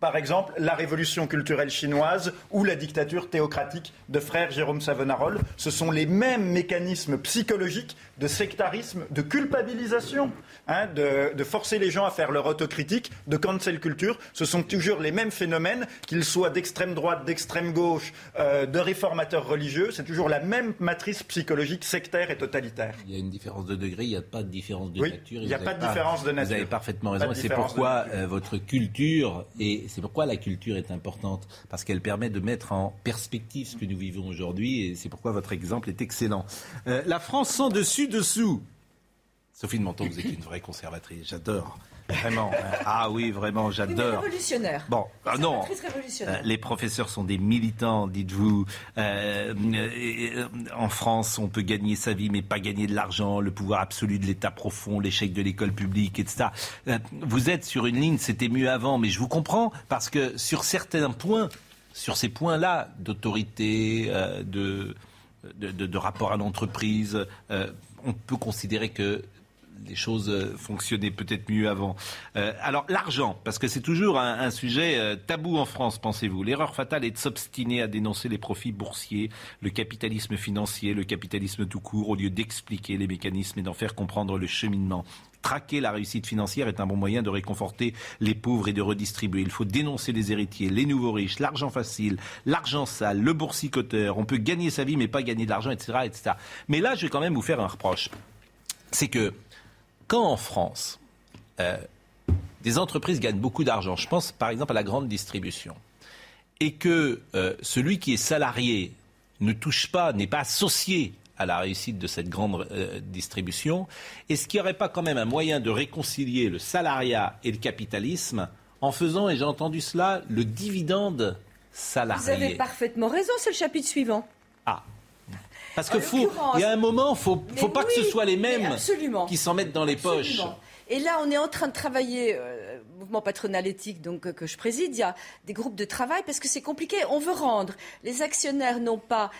par exemple, la révolution culturelle chinoise ou la dictature théocratique de frère Jérôme Savonarola. Ce sont les mêmes mécanismes psychologiques de sectarisme, de culpabilisation, hein, de, de forcer les gens à faire leur autocritique, de cancel culture. Ce sont toujours les mêmes phénomènes, qu'ils soient d'extrême droite, d'extrême gauche, euh, de réformateurs religieux. C'est toujours la même matrice psychologique sectaire et totalitaire. Il y a une différence de degré, il n'y a pas de différence de Oui, nature. il n'y a Vous pas de différence de Vous nature. avez parfaitement raison. c'est pourquoi euh, votre culture, c'est pourquoi la culture est importante, parce qu'elle permet de mettre en perspective ce que nous vivons aujourd'hui, et c'est pourquoi votre exemple est excellent. Euh, la France sans dessus-dessous. Sophie de Menton, vous êtes une vraie conservatrice, j'adore. Vraiment. Ah oui, vraiment, j'adore. révolutionnaire. Bon, ah non. Révolutionnaire. Euh, les professeurs sont des militants, dites-vous. Euh, euh, en France, on peut gagner sa vie, mais pas gagner de l'argent, le pouvoir absolu de l'État profond, l'échec de l'école publique, etc. Vous êtes sur une ligne, c'était mieux avant, mais je vous comprends, parce que sur certains points, sur ces points-là d'autorité, euh, de, de, de- de rapport à l'entreprise, euh, on peut considérer que les choses euh, fonctionnaient peut-être mieux avant. Euh, alors l'argent, parce que c'est toujours un, un sujet euh, tabou en France, pensez-vous. L'erreur fatale est de s'obstiner à dénoncer les profits boursiers, le capitalisme financier, le capitalisme tout court, au lieu d'expliquer les mécanismes et d'en faire comprendre le cheminement. Traquer la réussite financière est un bon moyen de réconforter les pauvres et de redistribuer. Il faut dénoncer les héritiers, les nouveaux riches, l'argent facile, l'argent sale, le boursicoteur. On peut gagner sa vie mais pas gagner de l'argent, etc., etc. Mais là, je vais quand même vous faire un reproche. C'est que quand en France, euh, des entreprises gagnent beaucoup d'argent, je pense par exemple à la grande distribution, et que euh, celui qui est salarié ne touche pas, n'est pas associé à la réussite de cette grande euh, distribution, est-ce qu'il n'y aurait pas quand même un moyen de réconcilier le salariat et le capitalisme en faisant, et j'ai entendu cela, le dividende salarié Vous avez parfaitement raison, c'est le chapitre suivant. Ah. Parce que faut, il y a un moment, faut, faut pas que ce soit les mêmes qui s'en mettent dans les poches. Et là, on est en train de travailler, euh, mouvement patronal éthique donc, euh, que je préside, il y a des groupes de travail parce que c'est compliqué. On veut rendre les actionnaires non pas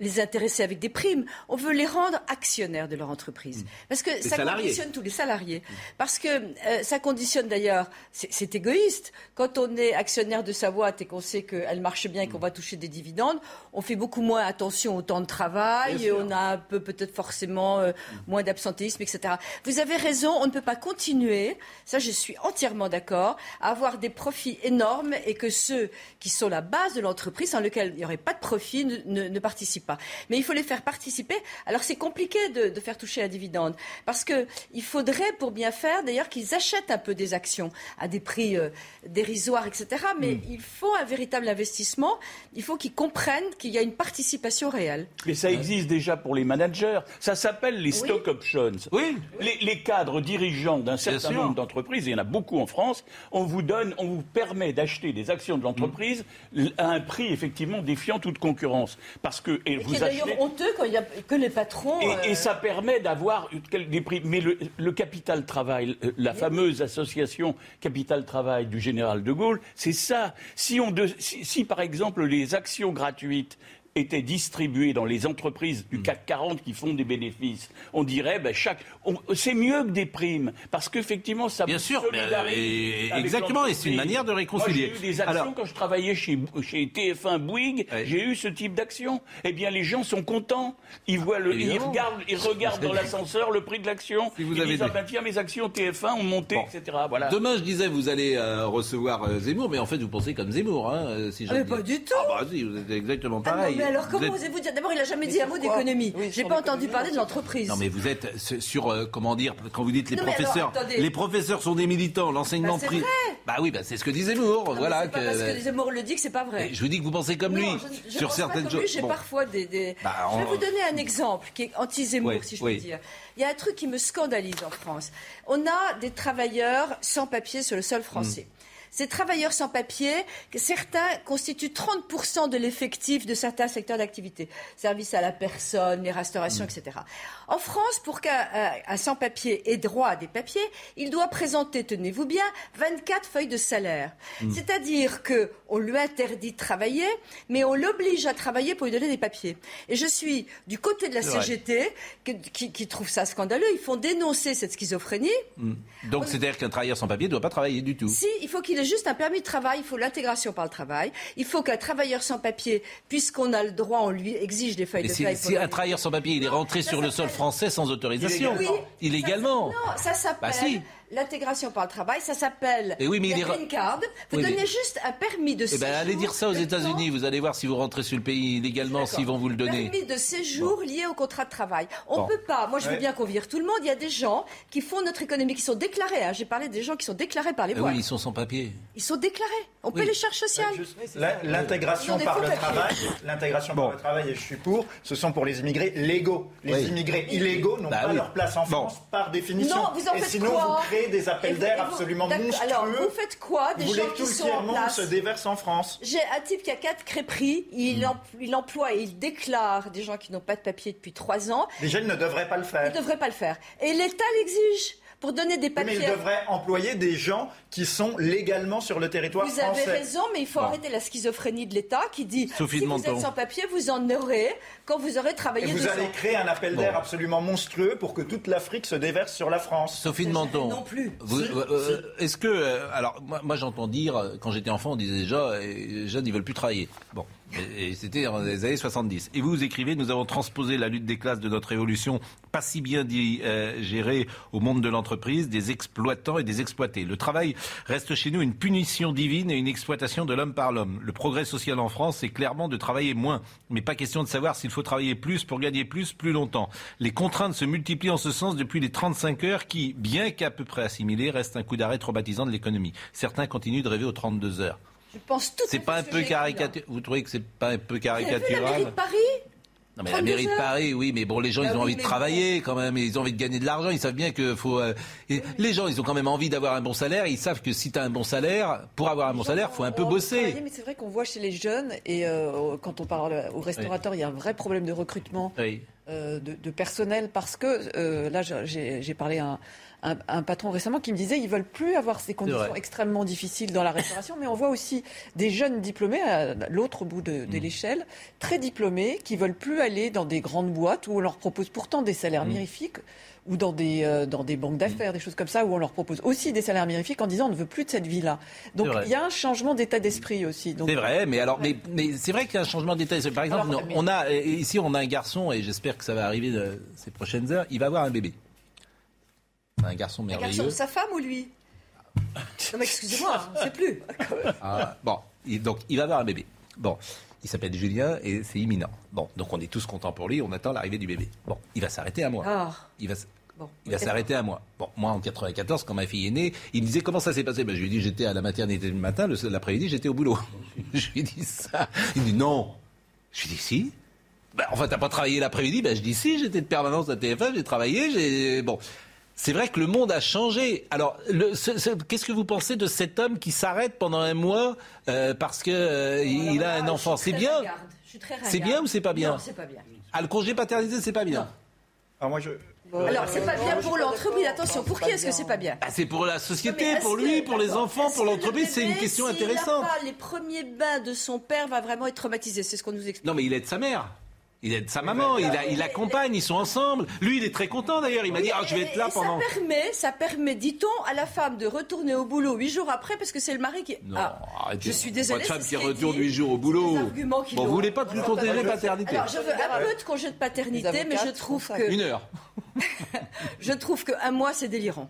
les intéresser avec des primes, on veut les rendre actionnaires de leur entreprise. Parce que ça salariés. conditionne tous les salariés. Parce que euh, ça conditionne d'ailleurs, c'est égoïste. Quand on est actionnaire de sa boîte et qu'on sait qu'elle marche bien et qu'on va toucher des dividendes, on fait beaucoup moins attention au temps de travail, et on a un peu peut-être forcément euh, moins d'absentéisme, etc. Vous avez raison, on ne peut pas continuer, ça je suis entièrement d'accord, à avoir des profits énormes et que ceux qui sont la base de l'entreprise, sans lequel il n'y aurait pas de profit, ne, ne- ne participent pas. Mais il faut les faire participer. Alors c'est compliqué de, de faire toucher un dividende, parce que il faudrait, pour bien faire, d'ailleurs, qu'ils achètent un peu des actions à des prix euh, dérisoires, etc. Mais Hmm. il faut un véritable investissement, il faut qu'ils comprennent qu'il y a une participation réelle. Mais ça existe déjà pour les managers. Ça s'appelle les stock options. Oui. Les, les cadres dirigeants d'un certain sûr. nombre d'entreprises, il y en a beaucoup en France, on vous donne, on vous permet d'acheter des actions de l'entreprise l- à un prix effectivement défiant toute concurrence. Parce que et Et vous qui est d'ailleurs honteux quand il y a que les patrons. et, euh, et ça permet d'avoir des prix. Mais le, le capital travail, euh, la fameuse association capital travail du général de Gaulle, c'est ça. Si, on de- si, si, par exemple les actions gratuites étaient distribuées dans les entreprises du CAC 40 qui font des bénéfices, on dirait ben, chaque. on- C'est mieux que des primes parce qu'effectivement ça Bien sûr, mais, euh, et- exactement, et c'est une manière de réconcilier. Moi, j'ai eu des actions Alors- quand je travaillais chez, chez TF1 Bouygues, j'ai eu ce type d'action. Eh bien, les gens sont contents. Ils voient le, ils regardent, ils regardent dans l'ascenseur le prix de l'action. Si vous ils avez disent ah ben tiens mes actions TF1 ont monté, etc. Voilà. Demain, je disais, vous allez euh, recevoir euh, Zemmour, mais en fait, vous pensez comme Zemmour, hein, si Ah, mais pas du tout. Ah bah si, vous êtes exactement Ah non, pareil. mais alors comment Vous êtes- osez-vous dire? D'abord, il n'a jamais Mais dit un mot quoi d'économie. Oui, J'ai pas entendu parler de l'entreprise. Non mais vous êtes ce- sur euh, comment dire quand vous dites les Non, mais alors, professeurs les professeurs sont des militants l'enseignement Bah, vrai. bah oui bah c'est ce que dit Zemmour Non, mais voilà c'est pas parce que Zemmour le dit que c'est pas vrai. Et je vous dis que vous pensez comme lui Non, je- je sur pense certaines pas comme lui, choses J'ai Bon. parfois des. des- Bah, Je vais vous donner un exemple qui est anti-Zemmour, Oui, si je oui. puis dire. Il y a un truc qui me scandalise en France. On a des travailleurs sans papier sur le sol français. Mm. Ces travailleurs sans papier, certains constituent 30% de l'effectif de certains secteurs d'activité. Services à la personne, les restaurations, Mm. etc. En France, pour qu'un un- un sans-papier ait droit à des papiers, il doit présenter, tenez-vous bien, 24 feuilles de salaire. Mm. C'est-à-dire que on lui interdit de travailler, mais on l'oblige à travailler pour lui donner des papiers. Et je suis du côté de la. CGT qui, qui trouve ça scandaleux. Ils font dénoncer cette schizophrénie. Hmm. donc c'est-à-dire qu'un travailleur sans papier ne doit pas travailler du tout Si, il faut qu'il ait juste un permis de travail, il faut l'intégration par le travail. Il faut qu'un travailleur sans papier, puisqu'on a le droit, on lui exige des feuilles mais de si, paye. si un travailleur sans papier il est rentré sur le sol français sans autorisation Illégalement. illégalement Non, ça s'appelle Bah si. L'intégration par le travail, ça s'appelle Eh oui, mais la il est ra- green card. Vous Oui, mais- donnez juste un permis de eh séjour. ben allez dire ça aux États-Unis vous allez voir si vous rentrez sur le pays illégalement D'accord. s'ils vont vous le donner Permis de séjour lié au contrat de travail. On Bon. peut pas. Moi, je veux Ouais. bien qu'on vire tout le monde. Il y a des gens qui font notre économie, qui sont déclarés. hein. J'ai parlé des gens qui sont déclarés par les Eh boîtes. oui ils sont sans papier Ils sont déclarés. On Oui. paie les charges sociales. La- L'intégration par le travail, l'intégration par le travail, et je suis pour, ce sont pour les immigrés légaux. Les immigrés illégaux n'ont Bah pas oui. leur place en France par définition. Non, vous en et faites quoi? Créez des appels d'air absolument monstrueux. Alors, vous faites quoi des Vous gens qui sont en place se déverse en France J'ai un type qui a quatre crêperies, il, Hmm. em- il emploie et il déclare des gens qui n'ont pas de papier depuis trois ans. Déjà, ils ne devraient pas le Il faire. ne devrait pas le faire. Et l'État l'exige. pour donner des Oui, mais papiers. il devrait employer des gens qui sont légalement sur le territoire Vous avez français. raison, mais il faut Bon. arrêter la schizophrénie de l'État qui dit Sophie si de vous Menton. êtes sans papier, vous en aurez quand vous aurez Et travaillé vous allez ans. créer un appel d'air Bon. absolument monstrueux pour que toute l'Afrique se déverse sur la France. Sophie de Menton. Non plus. Vous- Si, euh, euh, Est-ce que. euh, alors, moi, moi, j'entends dire, quand j'étais enfant, on disait déjà, les jeunes, ils veulent plus travailler. Bon. Et, c'était dans les années 70. Et vous, vous écrivez, nous avons transposé la lutte des classes de notre révolution, pas si bien dit, euh, gérée au monde de l'entreprise, des exploitants et des exploités. Le travail reste chez nous une punition divine et une exploitation de l'homme par l'homme. Le progrès social en France, c'est clairement de travailler moins. Mais pas question de savoir s'il faut travailler plus pour gagner plus, plus longtemps. Les contraintes se multiplient en ce sens depuis les 35 heures qui, bien qu'à peu près assimilées, restent un coup d'arrêt traumatisant de l'économie. Certains continuent de rêver aux 32 heures. Je pense tout C'est pas un peu caricatural Vous trouvez que c'est pas un peu caricatural Paris? Non mais la 32 mairie de Paris, oui, mais bon, les gens, Bah ils ont oui, envie de travailler quand même, ils ont envie de gagner de l'argent, ils savent bien que faut... euh, les gens, ils ont quand même envie d'avoir un bon salaire, ils savent que si tu as un bon salaire, pour avoir un bon salaire, faut un peu bosser. travailler, Mais c'est vrai qu'on voit chez les jeunes, et euh, quand on parle aux restaurateurs, il y a un vrai problème de recrutement. Oui. euh, de, de personnel parce que là j'ai parlé à un, un- un patron récemment qui me disait ils veulent plus avoir ces conditions extrêmement difficiles dans la restauration mais on voit aussi des jeunes diplômés à l'autre bout de, Mm. l'échelle très diplômés qui veulent plus aller dans des grandes boîtes où on leur propose pourtant des salaires Mm. mirifiques ou dans des, euh, dans des banques d'affaires, des choses comme ça, où on leur propose aussi des salaires mirifiques en disant on ne veut plus de cette vie-là. Donc il y a un changement d'état d'esprit aussi. C'est vrai, mais alors, mais, mais c'est vrai qu'il y a un changement d'état. Par exemple, Alors, mais- on a ici, on a un garçon et j'espère que ça va arriver euh, ces prochaines heures. Il va avoir un bébé. Un garçon Un merveilleux. garçon, sa femme ou lui Non mais excusez-moi, je ne sais plus. Ah, bon, il- donc il va avoir un bébé. Bon, il s'appelle Julien et c'est imminent. Bon, donc on est tous contents pour lui, on attend l'arrivée du bébé. Bon, il va s'arrêter à moi. Ah. Il va, Bon. il va s'arrêter à moi. Bon, moi en 94, quand ma fille est née, il me disait comment ça s'est passé? Ben, je lui ai dit j'étais à la maternité le matin, le- l'après-midi j'étais au boulot. je lui ai dit ça. Il me dit non. Je lui ai dit si. Ben, enfin, t'as pas travaillé l'après-midi? Ben, je dis si, j'étais de permanence à TF1, j'ai travaillé, j'ai. Bon. C'est vrai que le monde a changé. Alors, le- ce- ce- qu'est-ce que vous pensez de cet homme qui s'arrête pendant un mois euh, parce que euh, il a un enfant? C'est bien? C'est bien ou c'est pas bien? Non, c'est pas bien. Ah, le congé paternité, c'est pas bien? Alors moi, je... Alors, c'est pas bien pour l'entreprise. Attention, pour qui est-ce que c'est pas bien? Ah, C'est pour la société, pour que- lui, pour les enfants, pour l'entreprise, c'est une question intéressante. les premiers bains de son père, va vraiment être traumatisé. C'est ce qu'on nous explique. Non, mais il aide sa mère. Il aide sa maman, il, a, il accompagne, ils sont ensemble. Lui, il est très content d'ailleurs. Il m'a dit, ah, je vais être là Et pendant. Ça permet, ça permet, dit-on, à la femme de retourner au boulot huit jours après parce que c'est le mari qui. Non, Ah, arrêtez. je suis désolée. Pas de femme c'est qui retourne huit jours au boulot. des arguments qui Bon, vous voulez pas de congé paternité Alors, je veux un peu de congé de paternité, mais je trouve que Une heure. je trouve qu'un mois c'est délirant.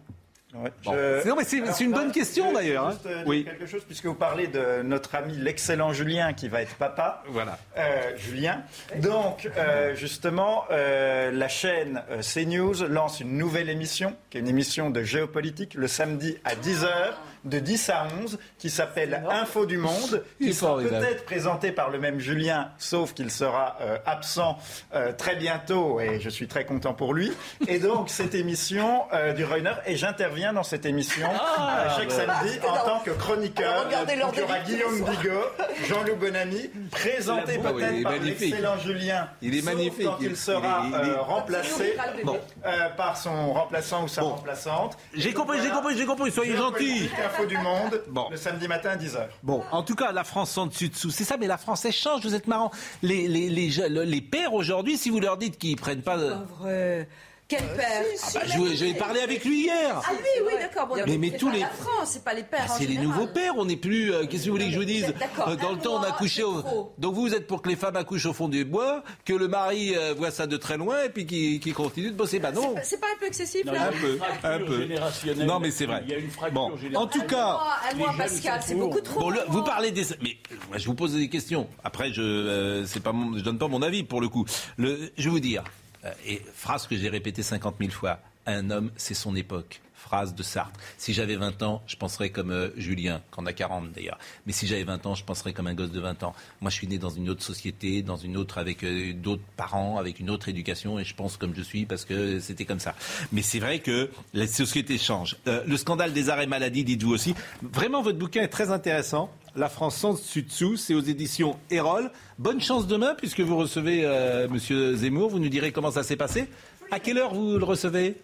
Ouais, Bon. je- C'est- non, mais c'est- Alors, c'est une bonne question, d'ailleurs, hein. euh, Oui. quelque chose puisque vous parlez de notre ami l'excellent Julien qui va être papa. Voilà. Euh, Julien. Donc, euh, justement, euh, la chaîne CNews lance une nouvelle émission, qui est une émission de géopolitique, le samedi à 10h, de 10 à 11, qui s'appelle Info du Monde, qui sera peut-être présentée par le même Julien, sauf qu'il sera euh, absent euh, très bientôt, et je suis très content pour lui. Et donc, cette émission euh, dure une heure, et j'interviens dans cette émission Ah, euh, chaque bah. samedi en tant que chroniqueur. Donc, il y aura. Guillaume Bigot, Jean-Loup Bonamy, présenté peut-être par l'excellent Julien. Il est sauf magnifique. Quand il Il- sera il est- il est- euh, remplacé Bon. euh, par son remplaçant ou sa remplaçante. J'ai compris, j'ai compris, j'ai compris. Soyez gentil. Du monde, Bon. le samedi matin à 10h. Bon, en tout cas, la France sans dessus dessous. C'est ça, mais la France, elle change. Vous êtes marrant. Les, les, les, les pères aujourd'hui, si vous leur dites qu'ils prennent pas. Pas vrai. Quel père Ah bah, je- parlé avec lui hier. Ah oui, oui, d'accord. Bon, Mais- tous les- la France, c'est pas les pères. Ah, en c'est les nouveaux pères, on n'est plus. euh, Qu'est-ce que vous voulez que je vous dise D'accord, Euh, Dans le temps, on accouchait. Au... Donc vous, vous êtes pour que les femmes accouchent au fond des bois, que le mari euh, voit ça de très loin et puis qu'il qu'il continue de bosser. Bah non. C'est pas- pas un peu excessif Non, là a Un peu, un peu. Non, mais c'est vrai. Il y a une fracture Bon, en générationnelle. tout cas. Un mois, Pascal, c'est beaucoup trop. Bon, le- vous parlez des. Mais euh, moi, je vous pose des questions. Après, je euh, c'est pas mon- je donne pas mon avis pour le coup. Le, je vais vous dire, euh, et phrase que j'ai répétée 50 000 fois un homme, c'est son époque. Phrase de Sartre. Si j'avais 20 ans, je penserais comme euh, Julien, qui en a 40 d'ailleurs. Mais si j'avais 20 ans, je penserais comme un gosse de 20 ans. Moi, je suis né dans une autre société, dans une autre, avec euh, d'autres parents, avec une autre éducation, et je pense comme je suis parce que c'était comme ça. Mais c'est vrai que la société change. Euh, le scandale des arrêts maladie, dites-vous aussi. Vraiment, votre bouquin est très intéressant. La France sans dessus-dessous, c'est aux éditions Erol. Bonne chance demain, puisque vous recevez Monsieur Zemmour. Vous nous direz comment ça s'est passé. À quelle heure vous le recevez?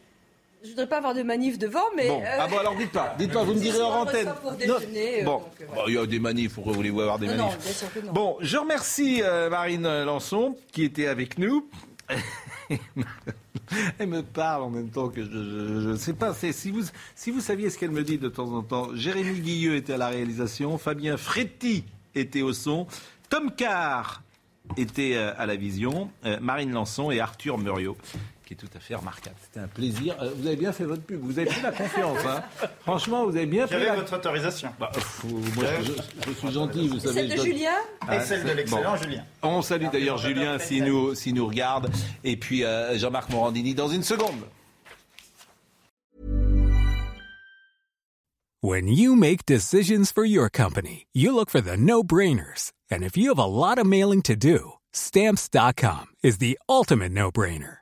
Je voudrais pas avoir de manif devant, mais. Bon, euh, ah bon, alors dites pas, dites pas, vous me direz on antenne. reçoit pour Non. déjeuner, euh, Bon, euh, Bon, il y a des manifs, pourquoi voulez-vous avoir des Non, non, manifs bien sûr que non. Bon, je remercie euh, Marine Lançon qui était avec nous. Elle me parle en même temps que je ne sais pas. Si vous, si vous saviez ce qu'elle me dit de temps en temps, Jérémy Guilleux était à la réalisation, Fabien Fréty était au son, Tom Carr était à la vision, Marine Lançon et Arthur Muriot, qui est tout à fait remarquable. C'était un plaisir. Euh, vous avez bien fait votre pub, vous avez pris la confiance. hein. Franchement, vous avez bien J'avais la votre autorisation. Bah, pff, moi, je, je- je suis gentil, vous savez. Celle de donne- Julien Et celle de l'excellent bon. Julien. On salue d'ailleurs Julien s'il nous, s'il nous regarde. Et puis euh, Jean-Marc Morandini dans une seconde. When you make decisions for your company, you look for the no-brainers. And if you have a lot of mailing to do, stamps.com is the ultimate no-brainer.